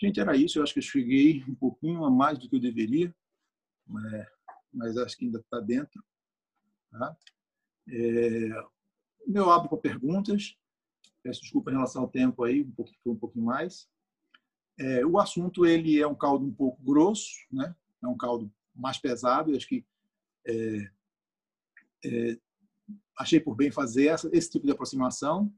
Gente, era isso. Eu acho que eu cheguei um pouquinho a mais do que eu deveria, mas, mas acho que ainda está dentro. Tá? É, eu abro para perguntas. Peço desculpa em relação ao tempo aí, um pouquinho, um pouquinho mais. É, o assunto ele é um caldo um pouco grosso, né? É um caldo mais pesado. Eu acho que é, é, achei por bem fazer essa, esse tipo de aproximação.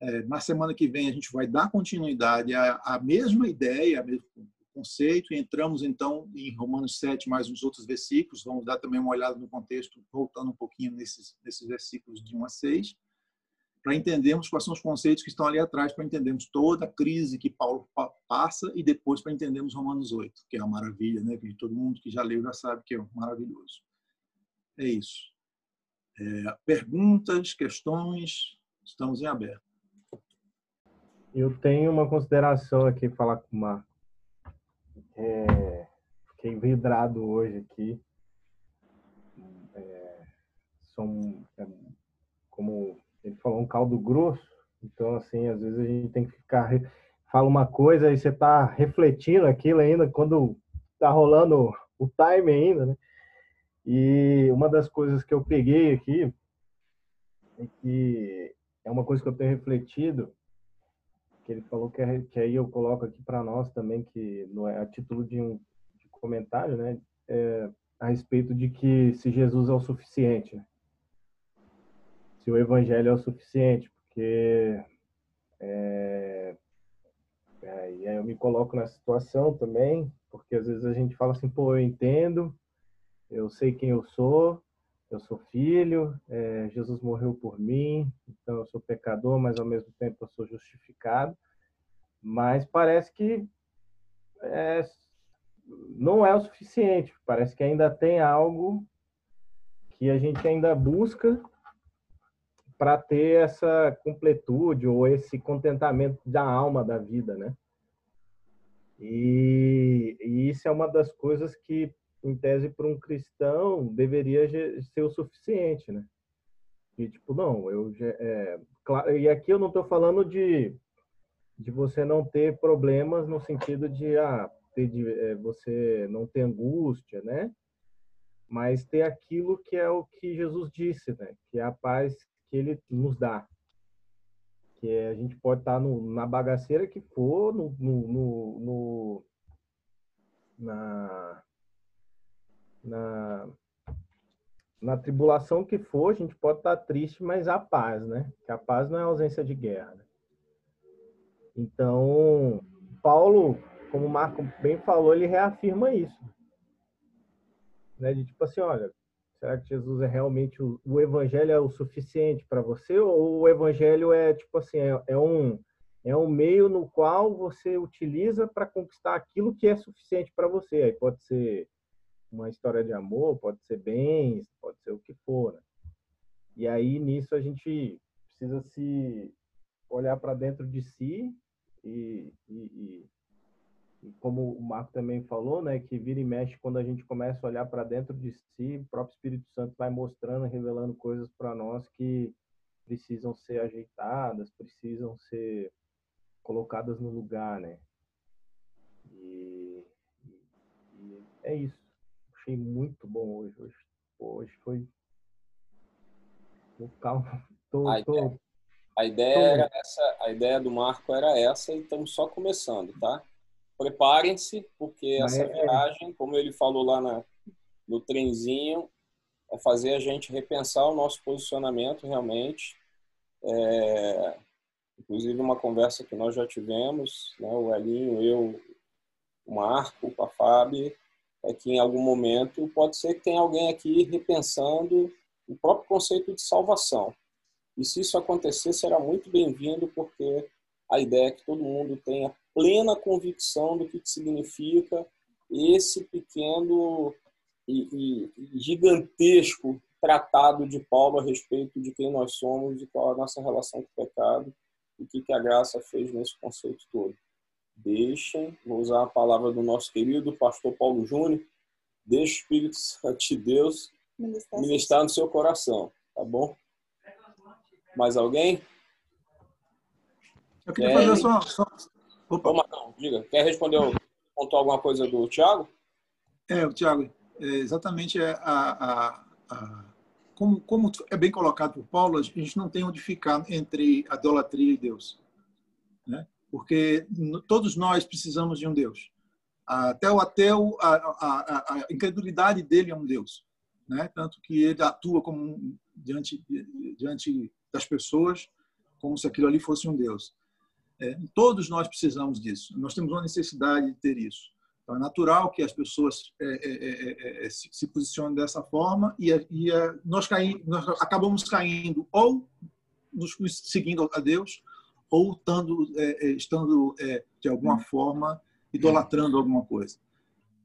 É, na semana que vem a gente vai dar continuidade à, à mesma ideia, ao mesmo conceito, e entramos então em Romanos 7 mais uns outros versículos. Vamos dar também uma olhada no contexto, voltando um pouquinho nesses, nesses versículos de 1 a 6 para entendermos quais são os conceitos que estão ali atrás, para entendermos toda a crise que Paulo passa e depois para entendermos Romanos 8, que é a maravilha, né? que todo mundo que já leu já sabe que é maravilhoso. É isso. É, perguntas, questões, estamos em aberto. Eu tenho uma consideração aqui, falar com o Marco. É, fiquei vidrado hoje aqui. É, são, é, como ele falou um caldo grosso, então assim, às vezes a gente tem que ficar fala uma coisa e você está refletindo aquilo ainda quando está rolando o time ainda, né? E uma das coisas que eu peguei aqui é que é uma coisa que eu tenho refletido, que ele falou que, é, que aí eu coloco aqui para nós também, que não é a título de um de comentário, né? É, a respeito de que se Jesus é o suficiente. Né? Se o evangelho é o suficiente, porque é, é, e aí eu me coloco na situação também, porque às vezes a gente fala assim, pô, eu entendo, eu sei quem eu sou, eu sou filho, é, Jesus morreu por mim, então eu sou pecador, mas ao mesmo tempo eu sou justificado, mas parece que é, não é o suficiente, parece que ainda tem algo que a gente ainda busca para ter essa completude ou esse contentamento da alma da vida, né? E, e isso é uma das coisas que, em tese, para um cristão deveria ser o suficiente, né? E tipo, não, eu é, claro, e aqui eu não estou falando de de você não ter problemas no sentido de ah, ter de, é, você não ter angústia, né? Mas ter aquilo que é o que Jesus disse, né? Que é a paz que ele nos dá. Que é, a gente pode estar no, na bagaceira que for, no, no, no, na, na, na tribulação que for, a gente pode estar triste, mas a paz, né? Que a paz não é ausência de guerra. Né? Então, Paulo, como o Marco bem falou, ele reafirma isso. Né? De tipo assim, olha, Será que Jesus é realmente o, o evangelho é o suficiente para você ou o evangelho é tipo assim, é, é, um é um meio no qual você utiliza para conquistar aquilo que é suficiente para você. Aí pode ser uma história de amor, pode ser bens, pode ser o que for. Né? E aí nisso a gente precisa se olhar para dentro de si e, e, e como o Marco também falou, né, que vira e mexe quando a gente começa a olhar para dentro de si, o próprio Espírito Santo vai mostrando, revelando coisas para nós que precisam ser ajeitadas, precisam ser colocadas no lugar, né? E, e é isso. Achei muito bom hoje. Hoje, hoje foi. Vou ficar. Tô, a, tô, ideia, a ideia tô... era essa, a ideia do Marco era essa e estamos só começando, tá? Preparem-se, porque essa é... viagem, como ele falou lá na, no trenzinho, é fazer a gente repensar o nosso posicionamento realmente. É, inclusive uma conversa que nós já tivemos, né, o Elinho, eu, o Marco, a Fábio, é que em algum momento pode ser que tenha alguém aqui repensando o próprio conceito de salvação. E se isso acontecer, será muito bem-vindo, porque a ideia é que todo mundo tenha plena convicção do que significa esse pequeno e, e, gigantesco tratado de Paulo a respeito de quem nós somos, de qual a nossa relação com o pecado e o que, que a graça fez nesse conceito todo. Deixem, vou usar a palavra do nosso querido pastor Paulo Júnior, deixe o Espírito Santo de Deus ministrar no seu coração, tá bom? Mais alguém? Eu queria fazer só... só... Opa. Ô, Marcão, diga, quer responder, contou alguma coisa do Tiago? É, o Tiago, é exatamente é a, a, a, como, como é bem colocado por Paulo, a gente não tem onde ficar entre a idolatria e Deus. Né? Porque todos nós precisamos de um Deus. Até o ateu, a, a, a incredulidade dele é um Deus. Né? Tanto que ele atua como diante, diante das pessoas como se aquilo ali fosse um Deus. É, todos nós precisamos disso. Nós temos uma necessidade de ter isso. Então, é natural que as pessoas é, é, é, é se, se, posicionem dessa forma e, e nós, caí, nós acabamos caindo ou nos, seguindo a Deus ou estando, estando de alguma forma idolatrando alguma coisa.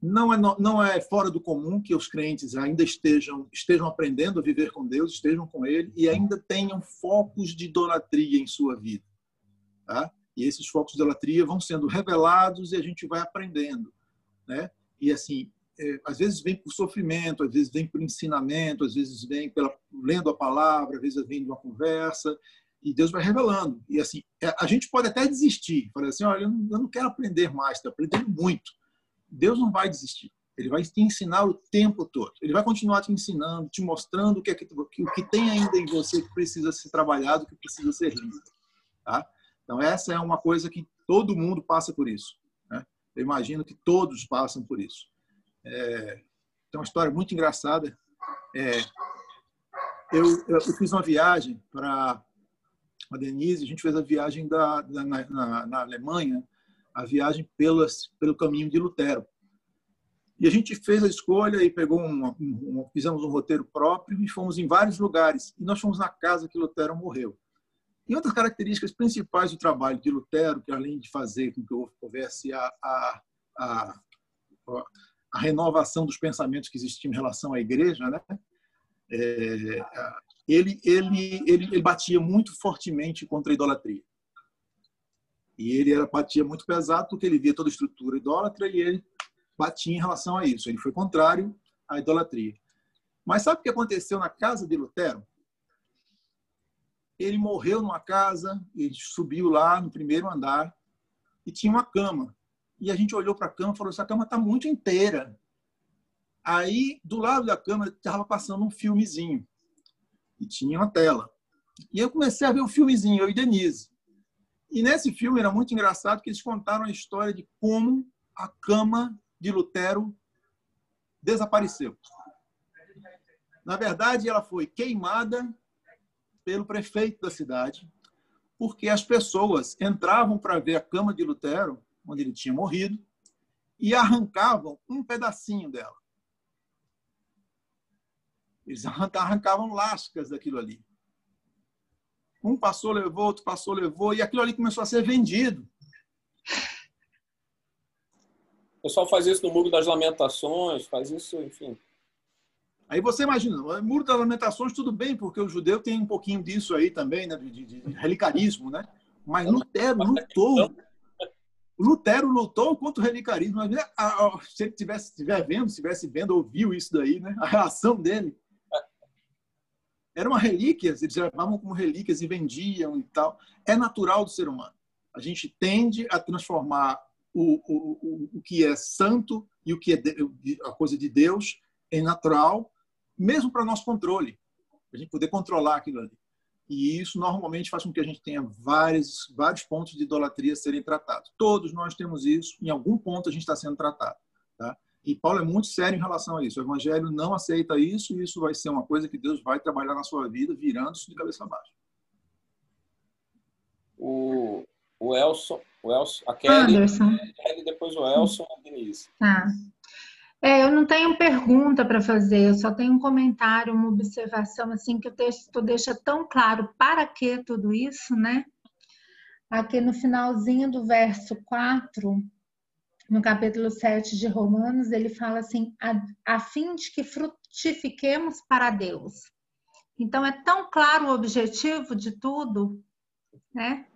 Não é, não é fora do comum que os crentes ainda estejam, estejam aprendendo a viver com Deus, estejam com Ele e ainda tenham focos de idolatria em sua vida. Tá? E esses focos de idolatria vão sendo revelados e a gente vai aprendendo né? E assim, é, às vezes vem por sofrimento, às vezes vem por ensinamento, às vezes vem pela lendo a palavra, às vezes vem de uma conversa e Deus vai revelando. E assim, é, a gente pode até desistir, falar assim, olha, eu não, eu não quero aprender mais, estou aprendendo muito. Deus não vai desistir. Ele vai te ensinar o tempo todo. Ele vai continuar te ensinando, te mostrando o que, é que, que, tem ainda em você que precisa ser trabalhado, que precisa ser limpo. Tá? Então, essa é uma coisa que todo mundo passa por isso. Eu imagino que todos passam por isso. É, tem uma história muito engraçada. É, eu, eu, fiz uma viagem para a Denise, a gente fez a viagem da, da na, na, Alemanha, a viagem pelas, pelo caminho de Lutero. E a gente fez a escolha e pegou um, um, fizemos um roteiro próprio e fomos em vários lugares. E nós fomos na casa que Lutero morreu. E outras características principais do trabalho de Lutero, que além de fazer com que houvesse a, a, a, a renovação dos pensamentos que existiam em relação à igreja, né? É, ele, ele, ele, ele batia muito fortemente contra a idolatria. E ele era, batia muito pesado porque ele via toda a estrutura idólatra e ele batia em relação a isso. Ele foi contrário à idolatria. Mas sabe o que aconteceu na casa de Lutero? Ele morreu numa casa, ele subiu lá no primeiro andar e tinha uma cama. E a gente olhou para a cama e falou: essa cama está muito inteira. Aí, do lado da cama, estava passando um filmezinho. E tinha uma tela. E eu comecei a ver o filmezinho, eu e Denise. E nesse filme era muito engraçado que eles contaram a história de como a cama de Lutero desapareceu. Na verdade, ela foi queimada pelo prefeito da cidade, porque as pessoas entravam para ver a cama de Lutero, onde ele tinha morrido, e arrancavam um pedacinho dela. Eles arrancavam lascas daquilo ali. Um passou, levou, outro passou, levou, e aquilo ali começou a ser vendido. O pessoal faz isso no Muro das Lamentações, faz isso, enfim. Aí você imagina, Muro das Lamentações, tudo bem, porque o judeu tem um pouquinho disso aí também, né, de, de, de relicarismo, né? Mas Lutero lutou. Lutero lutou contra o relicarismo. Se ele tivesse estiver vendo, estivesse vendo, ouviu isso daí, né? A reação dele. Era uma relíquia, eles levavam como relíquias e vendiam e tal. É natural do ser humano. A gente tende a transformar o, o, o, o que é santo e o que é a coisa de Deus em natural mesmo para nosso controle, a gente poder controlar aquilo ali. E isso normalmente faz com que a gente tenha vários, vários pontos de idolatria serem tratados. Todos nós temos isso, em algum ponto a gente está sendo tratado. Tá? E Paulo é muito sério em relação a isso. O evangelho não aceita isso e isso vai ser uma coisa que Deus vai trabalhar na sua vida, virando isso de cabeça baixa. O, o Elson, o Elson, a Kelly, Anderson. a Kelly, depois o Elson e a Denise. Tá. É, eu não tenho pergunta para fazer, eu só tenho um comentário, uma observação, assim, que o texto deixa tão claro para que tudo isso, né? Aqui no finalzinho do verso 4, no capítulo 7 de Romanos, ele fala assim: a, a fim de que frutifiquemos para Deus. Então, é tão claro o objetivo de tudo, né?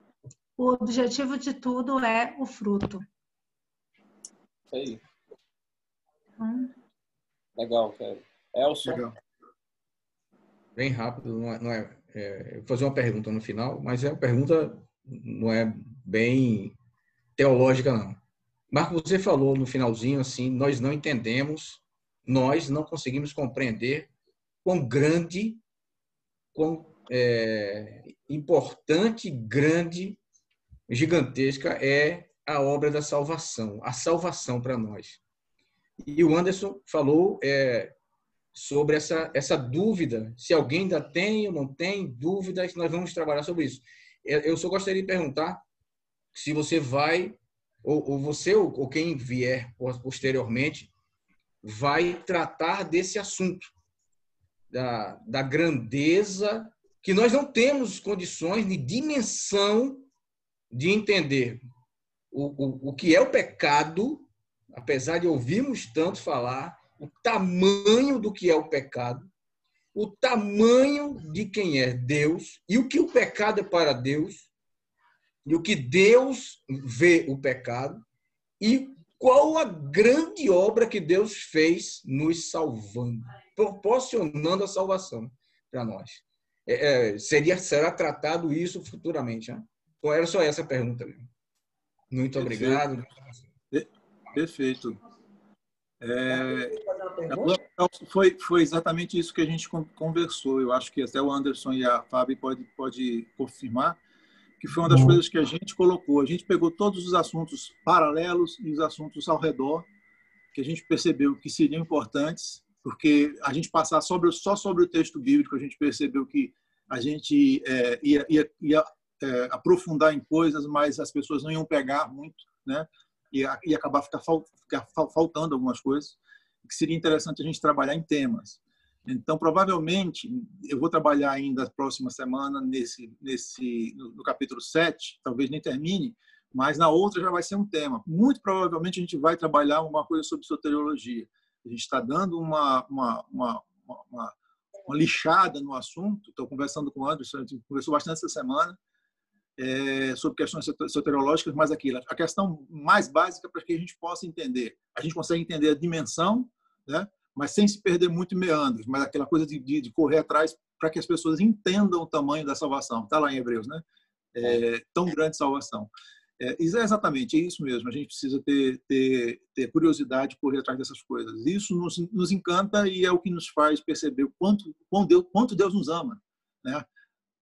O objetivo de tudo é o fruto. Isso Então, Legal, Kelly. Elson, Legal. bem rápido, não é, não é, é, eu vou fazer uma pergunta no final, mas é uma pergunta não é bem teológica não. Marco, você falou no finalzinho assim, nós não entendemos, nós não conseguimos compreender quão grande, quão é, importante, grande, gigantesca é a obra da salvação, a salvação para nós. E o Anderson falou é, sobre essa, essa dúvida, se alguém ainda tem ou não tem dúvidas, nós vamos trabalhar sobre isso. Eu só gostaria de perguntar se você vai, ou, ou você ou, ou quem vier posteriormente, vai tratar desse assunto, da, da grandeza, que nós não temos condições de dimensão de entender o, o, o que é o pecado, apesar de ouvirmos tanto falar, o tamanho do que é o pecado, o tamanho de quem é Deus e o que o pecado é para Deus, e o que Deus vê o pecado, e qual a grande obra que Deus fez nos salvando, proporcionando a salvação para nós. É, é, seria, será tratado isso futuramente. Né? Então, era só essa pergunta mesmo. Muito obrigado. Perfeito. É, foi, foi exatamente isso que a gente con- conversou. Eu acho que até o Anderson e a Fábio pode, pode confirmar que foi uma das coisas que a gente colocou. A gente pegou todos os assuntos paralelos e os assuntos ao redor que a gente percebeu que seriam importantes, porque a gente passar sobre, só sobre o texto bíblico, a gente percebeu que a gente é, ia, ia, ia é, aprofundar em coisas, mas as pessoas não iam pegar muito, né? Ia acabar ficar, ficar fal- faltando algumas coisas, que seria interessante a gente trabalhar em temas. Então, provavelmente, eu vou trabalhar ainda a próxima semana nesse, nesse, no, no capítulo 7, talvez nem termine, mas na outra já vai ser um tema. Muito provavelmente a gente vai trabalhar uma coisa sobre soteriologia. A gente está dando uma, uma, uma, uma, uma lixada no assunto. Estou conversando com o Anderson, a gente conversou bastante essa semana é, sobre questões soter- soteriológicas, mas aquilo, a questão mais básica para que a gente possa entender. A gente consegue entender a dimensão, né? mas sem se perder muito em meandros, mas aquela coisa de, de, de correr atrás para que as pessoas entendam o tamanho da salvação. Está lá em Hebreus, né? É, tão grande salvação. É, é exatamente é isso mesmo. A gente precisa ter, ter, ter curiosidade por atrás dessas coisas. Isso nos, nos encanta e é o que nos faz perceber o quanto, Deus, quanto Deus nos ama. Né?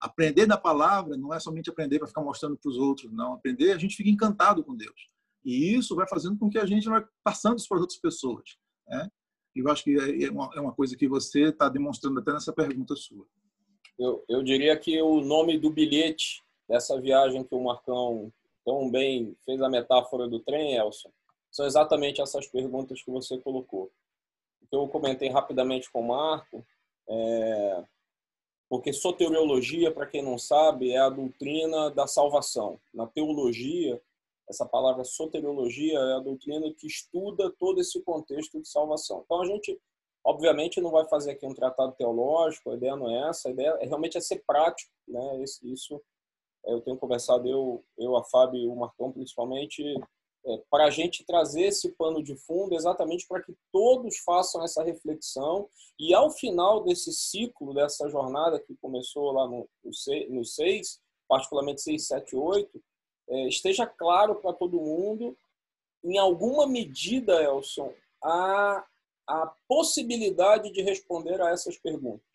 Aprender da palavra não é somente aprender para ficar mostrando para os outros, não. Aprender, a gente fica encantado com Deus. E isso vai fazendo com que a gente vai passando isso para as outras pessoas. Né? E eu acho que é uma, é uma coisa que você está demonstrando até nessa pergunta sua. Eu, eu diria que o nome do bilhete dessa viagem que o Marcão tão bem fez a metáfora do trem, Elson, são exatamente essas perguntas que você colocou. Eu comentei rapidamente com o Marco, é... porque soteriologia, para quem não sabe, é a doutrina da salvação. Na teologia, essa palavra soteriologia é a doutrina que estuda todo esse contexto de salvação. Então a gente Obviamente não vai fazer aqui um tratado teológico, a ideia não é essa, a ideia é realmente é ser prático, né? Isso eu tenho conversado eu, eu a Fábio e o Marcão principalmente é, para a gente trazer esse pano de fundo exatamente para que todos façam essa reflexão e ao final desse ciclo dessa jornada que começou lá no, no 6, particularmente 6, 7, 8, é, esteja claro para todo mundo em alguma medida, Elson, a a possibilidade de responder a essas perguntas.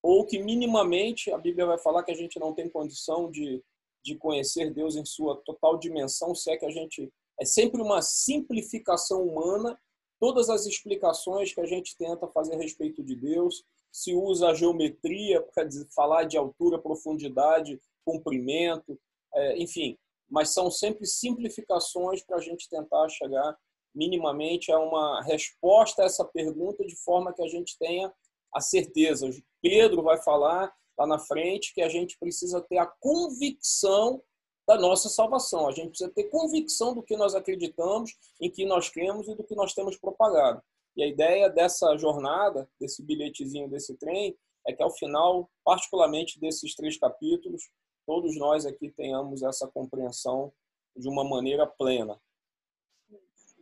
Ou que minimamente a Bíblia vai falar que a gente não tem condição de, de conhecer Deus em sua total dimensão, se é que a gente. É sempre uma simplificação humana todas as explicações que a gente tenta fazer a respeito de Deus, se usa a geometria para falar de altura, profundidade, comprimento, é, enfim, mas são sempre simplificações para a gente tentar chegar minimamente a uma resposta a essa pergunta de forma que a gente tenha a certeza. Pedro vai falar lá na frente que a gente precisa ter a convicção da nossa salvação. A gente precisa ter convicção do que nós acreditamos, em que nós cremos e do que nós temos propagado. E a ideia dessa jornada, desse bilhetezinho desse trem, é que ao final, particularmente desses três capítulos, todos nós aqui tenhamos essa compreensão de uma maneira plena.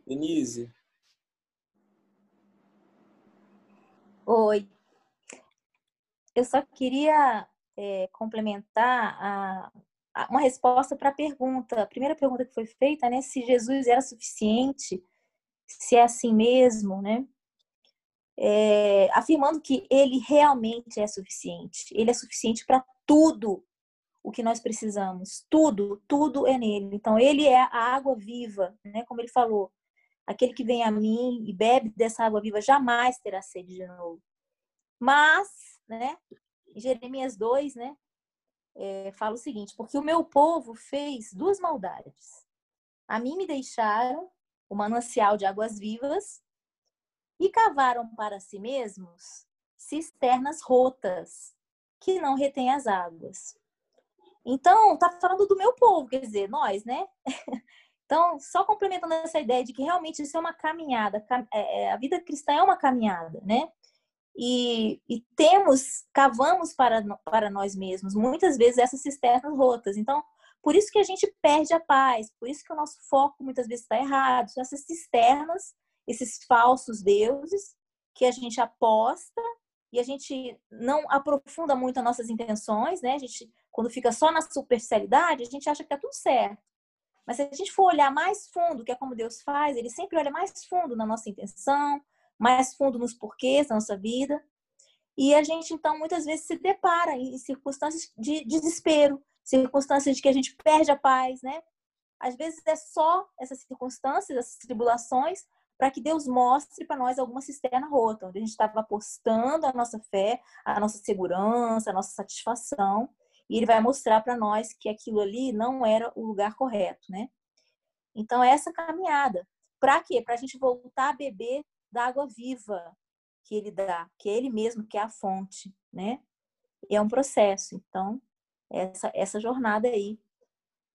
Denise. Oi. Eu só queria é, complementar a, uma resposta para a pergunta, a primeira pergunta que foi feita, né? Se Jesus era suficiente, se é assim mesmo, né? É, afirmando que ele realmente é suficiente. Ele é suficiente para tudo o que nós precisamos. Tudo, tudo é nele. Então, ele é a água viva, né? Como ele falou. Aquele que vem a mim e bebe dessa água viva jamais terá sede de novo. Mas, né? Em Jeremias 2, né? É, fala o seguinte: porque o meu povo fez duas maldades. A mim me deixaram o manancial de águas vivas e cavaram para si mesmos cisternas rotas que não retêm as águas. Então, tá falando do meu povo, quer dizer, nós, né? Então, só complementando essa ideia de que realmente isso é uma caminhada, é, é, a vida cristã é uma caminhada, né? E, e, temos, cavamos para, para nós mesmos, muitas vezes essas cisternas rotas. Então, por isso que a gente perde a paz, por isso que o nosso foco muitas vezes está errado. Essas cisternas, esses falsos deuses que a gente aposta e a gente não aprofunda muito as nossas intenções, né? A gente, quando fica só na superficialidade, a gente acha que tá tudo certo. Mas se a gente for olhar mais fundo, que é como Deus faz, ele sempre olha mais fundo na nossa intenção, mais fundo nos porquês da nossa vida. E a gente, então, muitas vezes se depara em circunstâncias de desespero, circunstâncias de que a gente perde a paz, né? Às vezes é só essas circunstâncias, essas tribulações, para que Deus mostre para nós alguma cisterna rota, onde a gente estava apostando a nossa fé, a nossa segurança, a nossa satisfação, e Ele vai mostrar para nós que aquilo ali não era o lugar correto, né? Então, é essa caminhada. Para quê? Para a gente voltar a beber da água viva que Ele dá, que é Ele mesmo que é a fonte, né? E é um processo. Então, essa, essa jornada aí,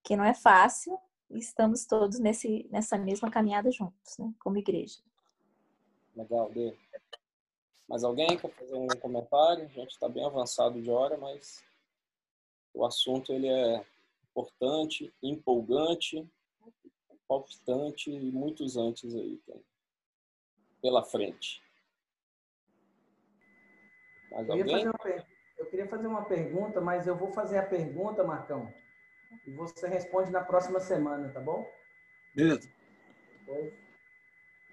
que não é fácil, estamos todos nesse, nessa mesma caminhada juntos, né, como igreja. Legal, Dê. Mais alguém quer fazer um comentário? A gente está bem avançado de hora, mas o assunto ele é importante, empolgante, palpitante e muitos antes aí tem pela frente. Mais eu, alguém? Uma, eu queria fazer uma pergunta, mas eu vou fazer a pergunta, Marcão, e você responde na próxima semana, tá bom? Beleza. Depois,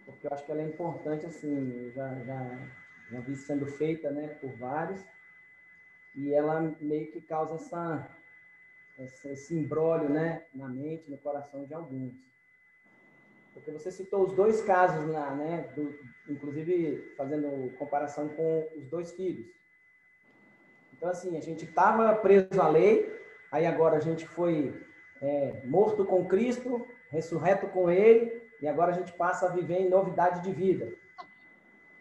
porque eu acho que ela é importante, assim, já, já, já vi sendo feita, né, por vários, e ela meio que causa essa, essa, esse embrólio, né, na mente, no coração de alguns. Porque você citou os dois casos lá, né, do, inclusive fazendo comparação com os dois filhos. Então, assim, a gente estava preso à lei, aí agora a gente foi é, morto com Cristo, ressurreto com Ele, e agora a gente passa a viver em novidade de vida.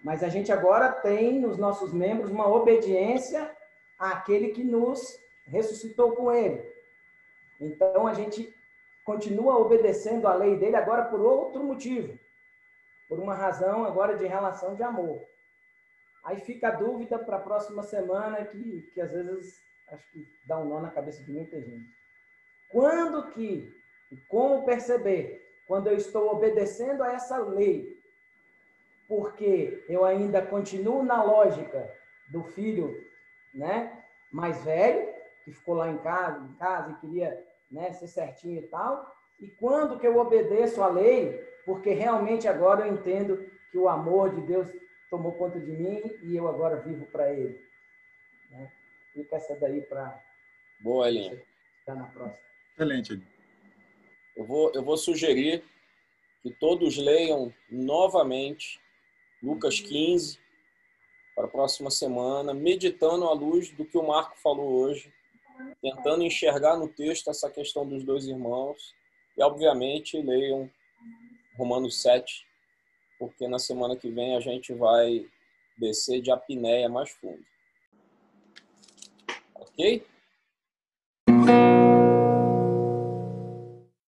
Mas a gente agora tem nos nossos membros uma obediência àquele que nos ressuscitou com Ele. Então a gente continua obedecendo a lei dele agora por outro motivo, por uma razão agora de relação de amor. Aí fica a dúvida para a próxima semana que, que às vezes acho que dá um nó na cabeça de muita gente. Quando que, e como perceber, quando eu estou obedecendo a essa lei, porque eu ainda continuo na lógica do filho, né, mais velho, que ficou lá em casa, em casa e queria, né, ser certinho e tal, e quando que eu obedeço a lei, porque realmente agora eu entendo que o amor de Deus tomou conta de mim e eu agora vivo para ele. Né? Fica essa daí para. Boa, Elinho. Ficar na próxima. Excelente. Eu vou, eu vou sugerir que todos leiam novamente Lucas 15 para a próxima semana, meditando à luz do que o Marco falou hoje, tentando enxergar no texto essa questão dos dois irmãos e, obviamente, leiam Romanos 7, porque na semana que vem a gente vai descer de apneia mais fundo. Ok?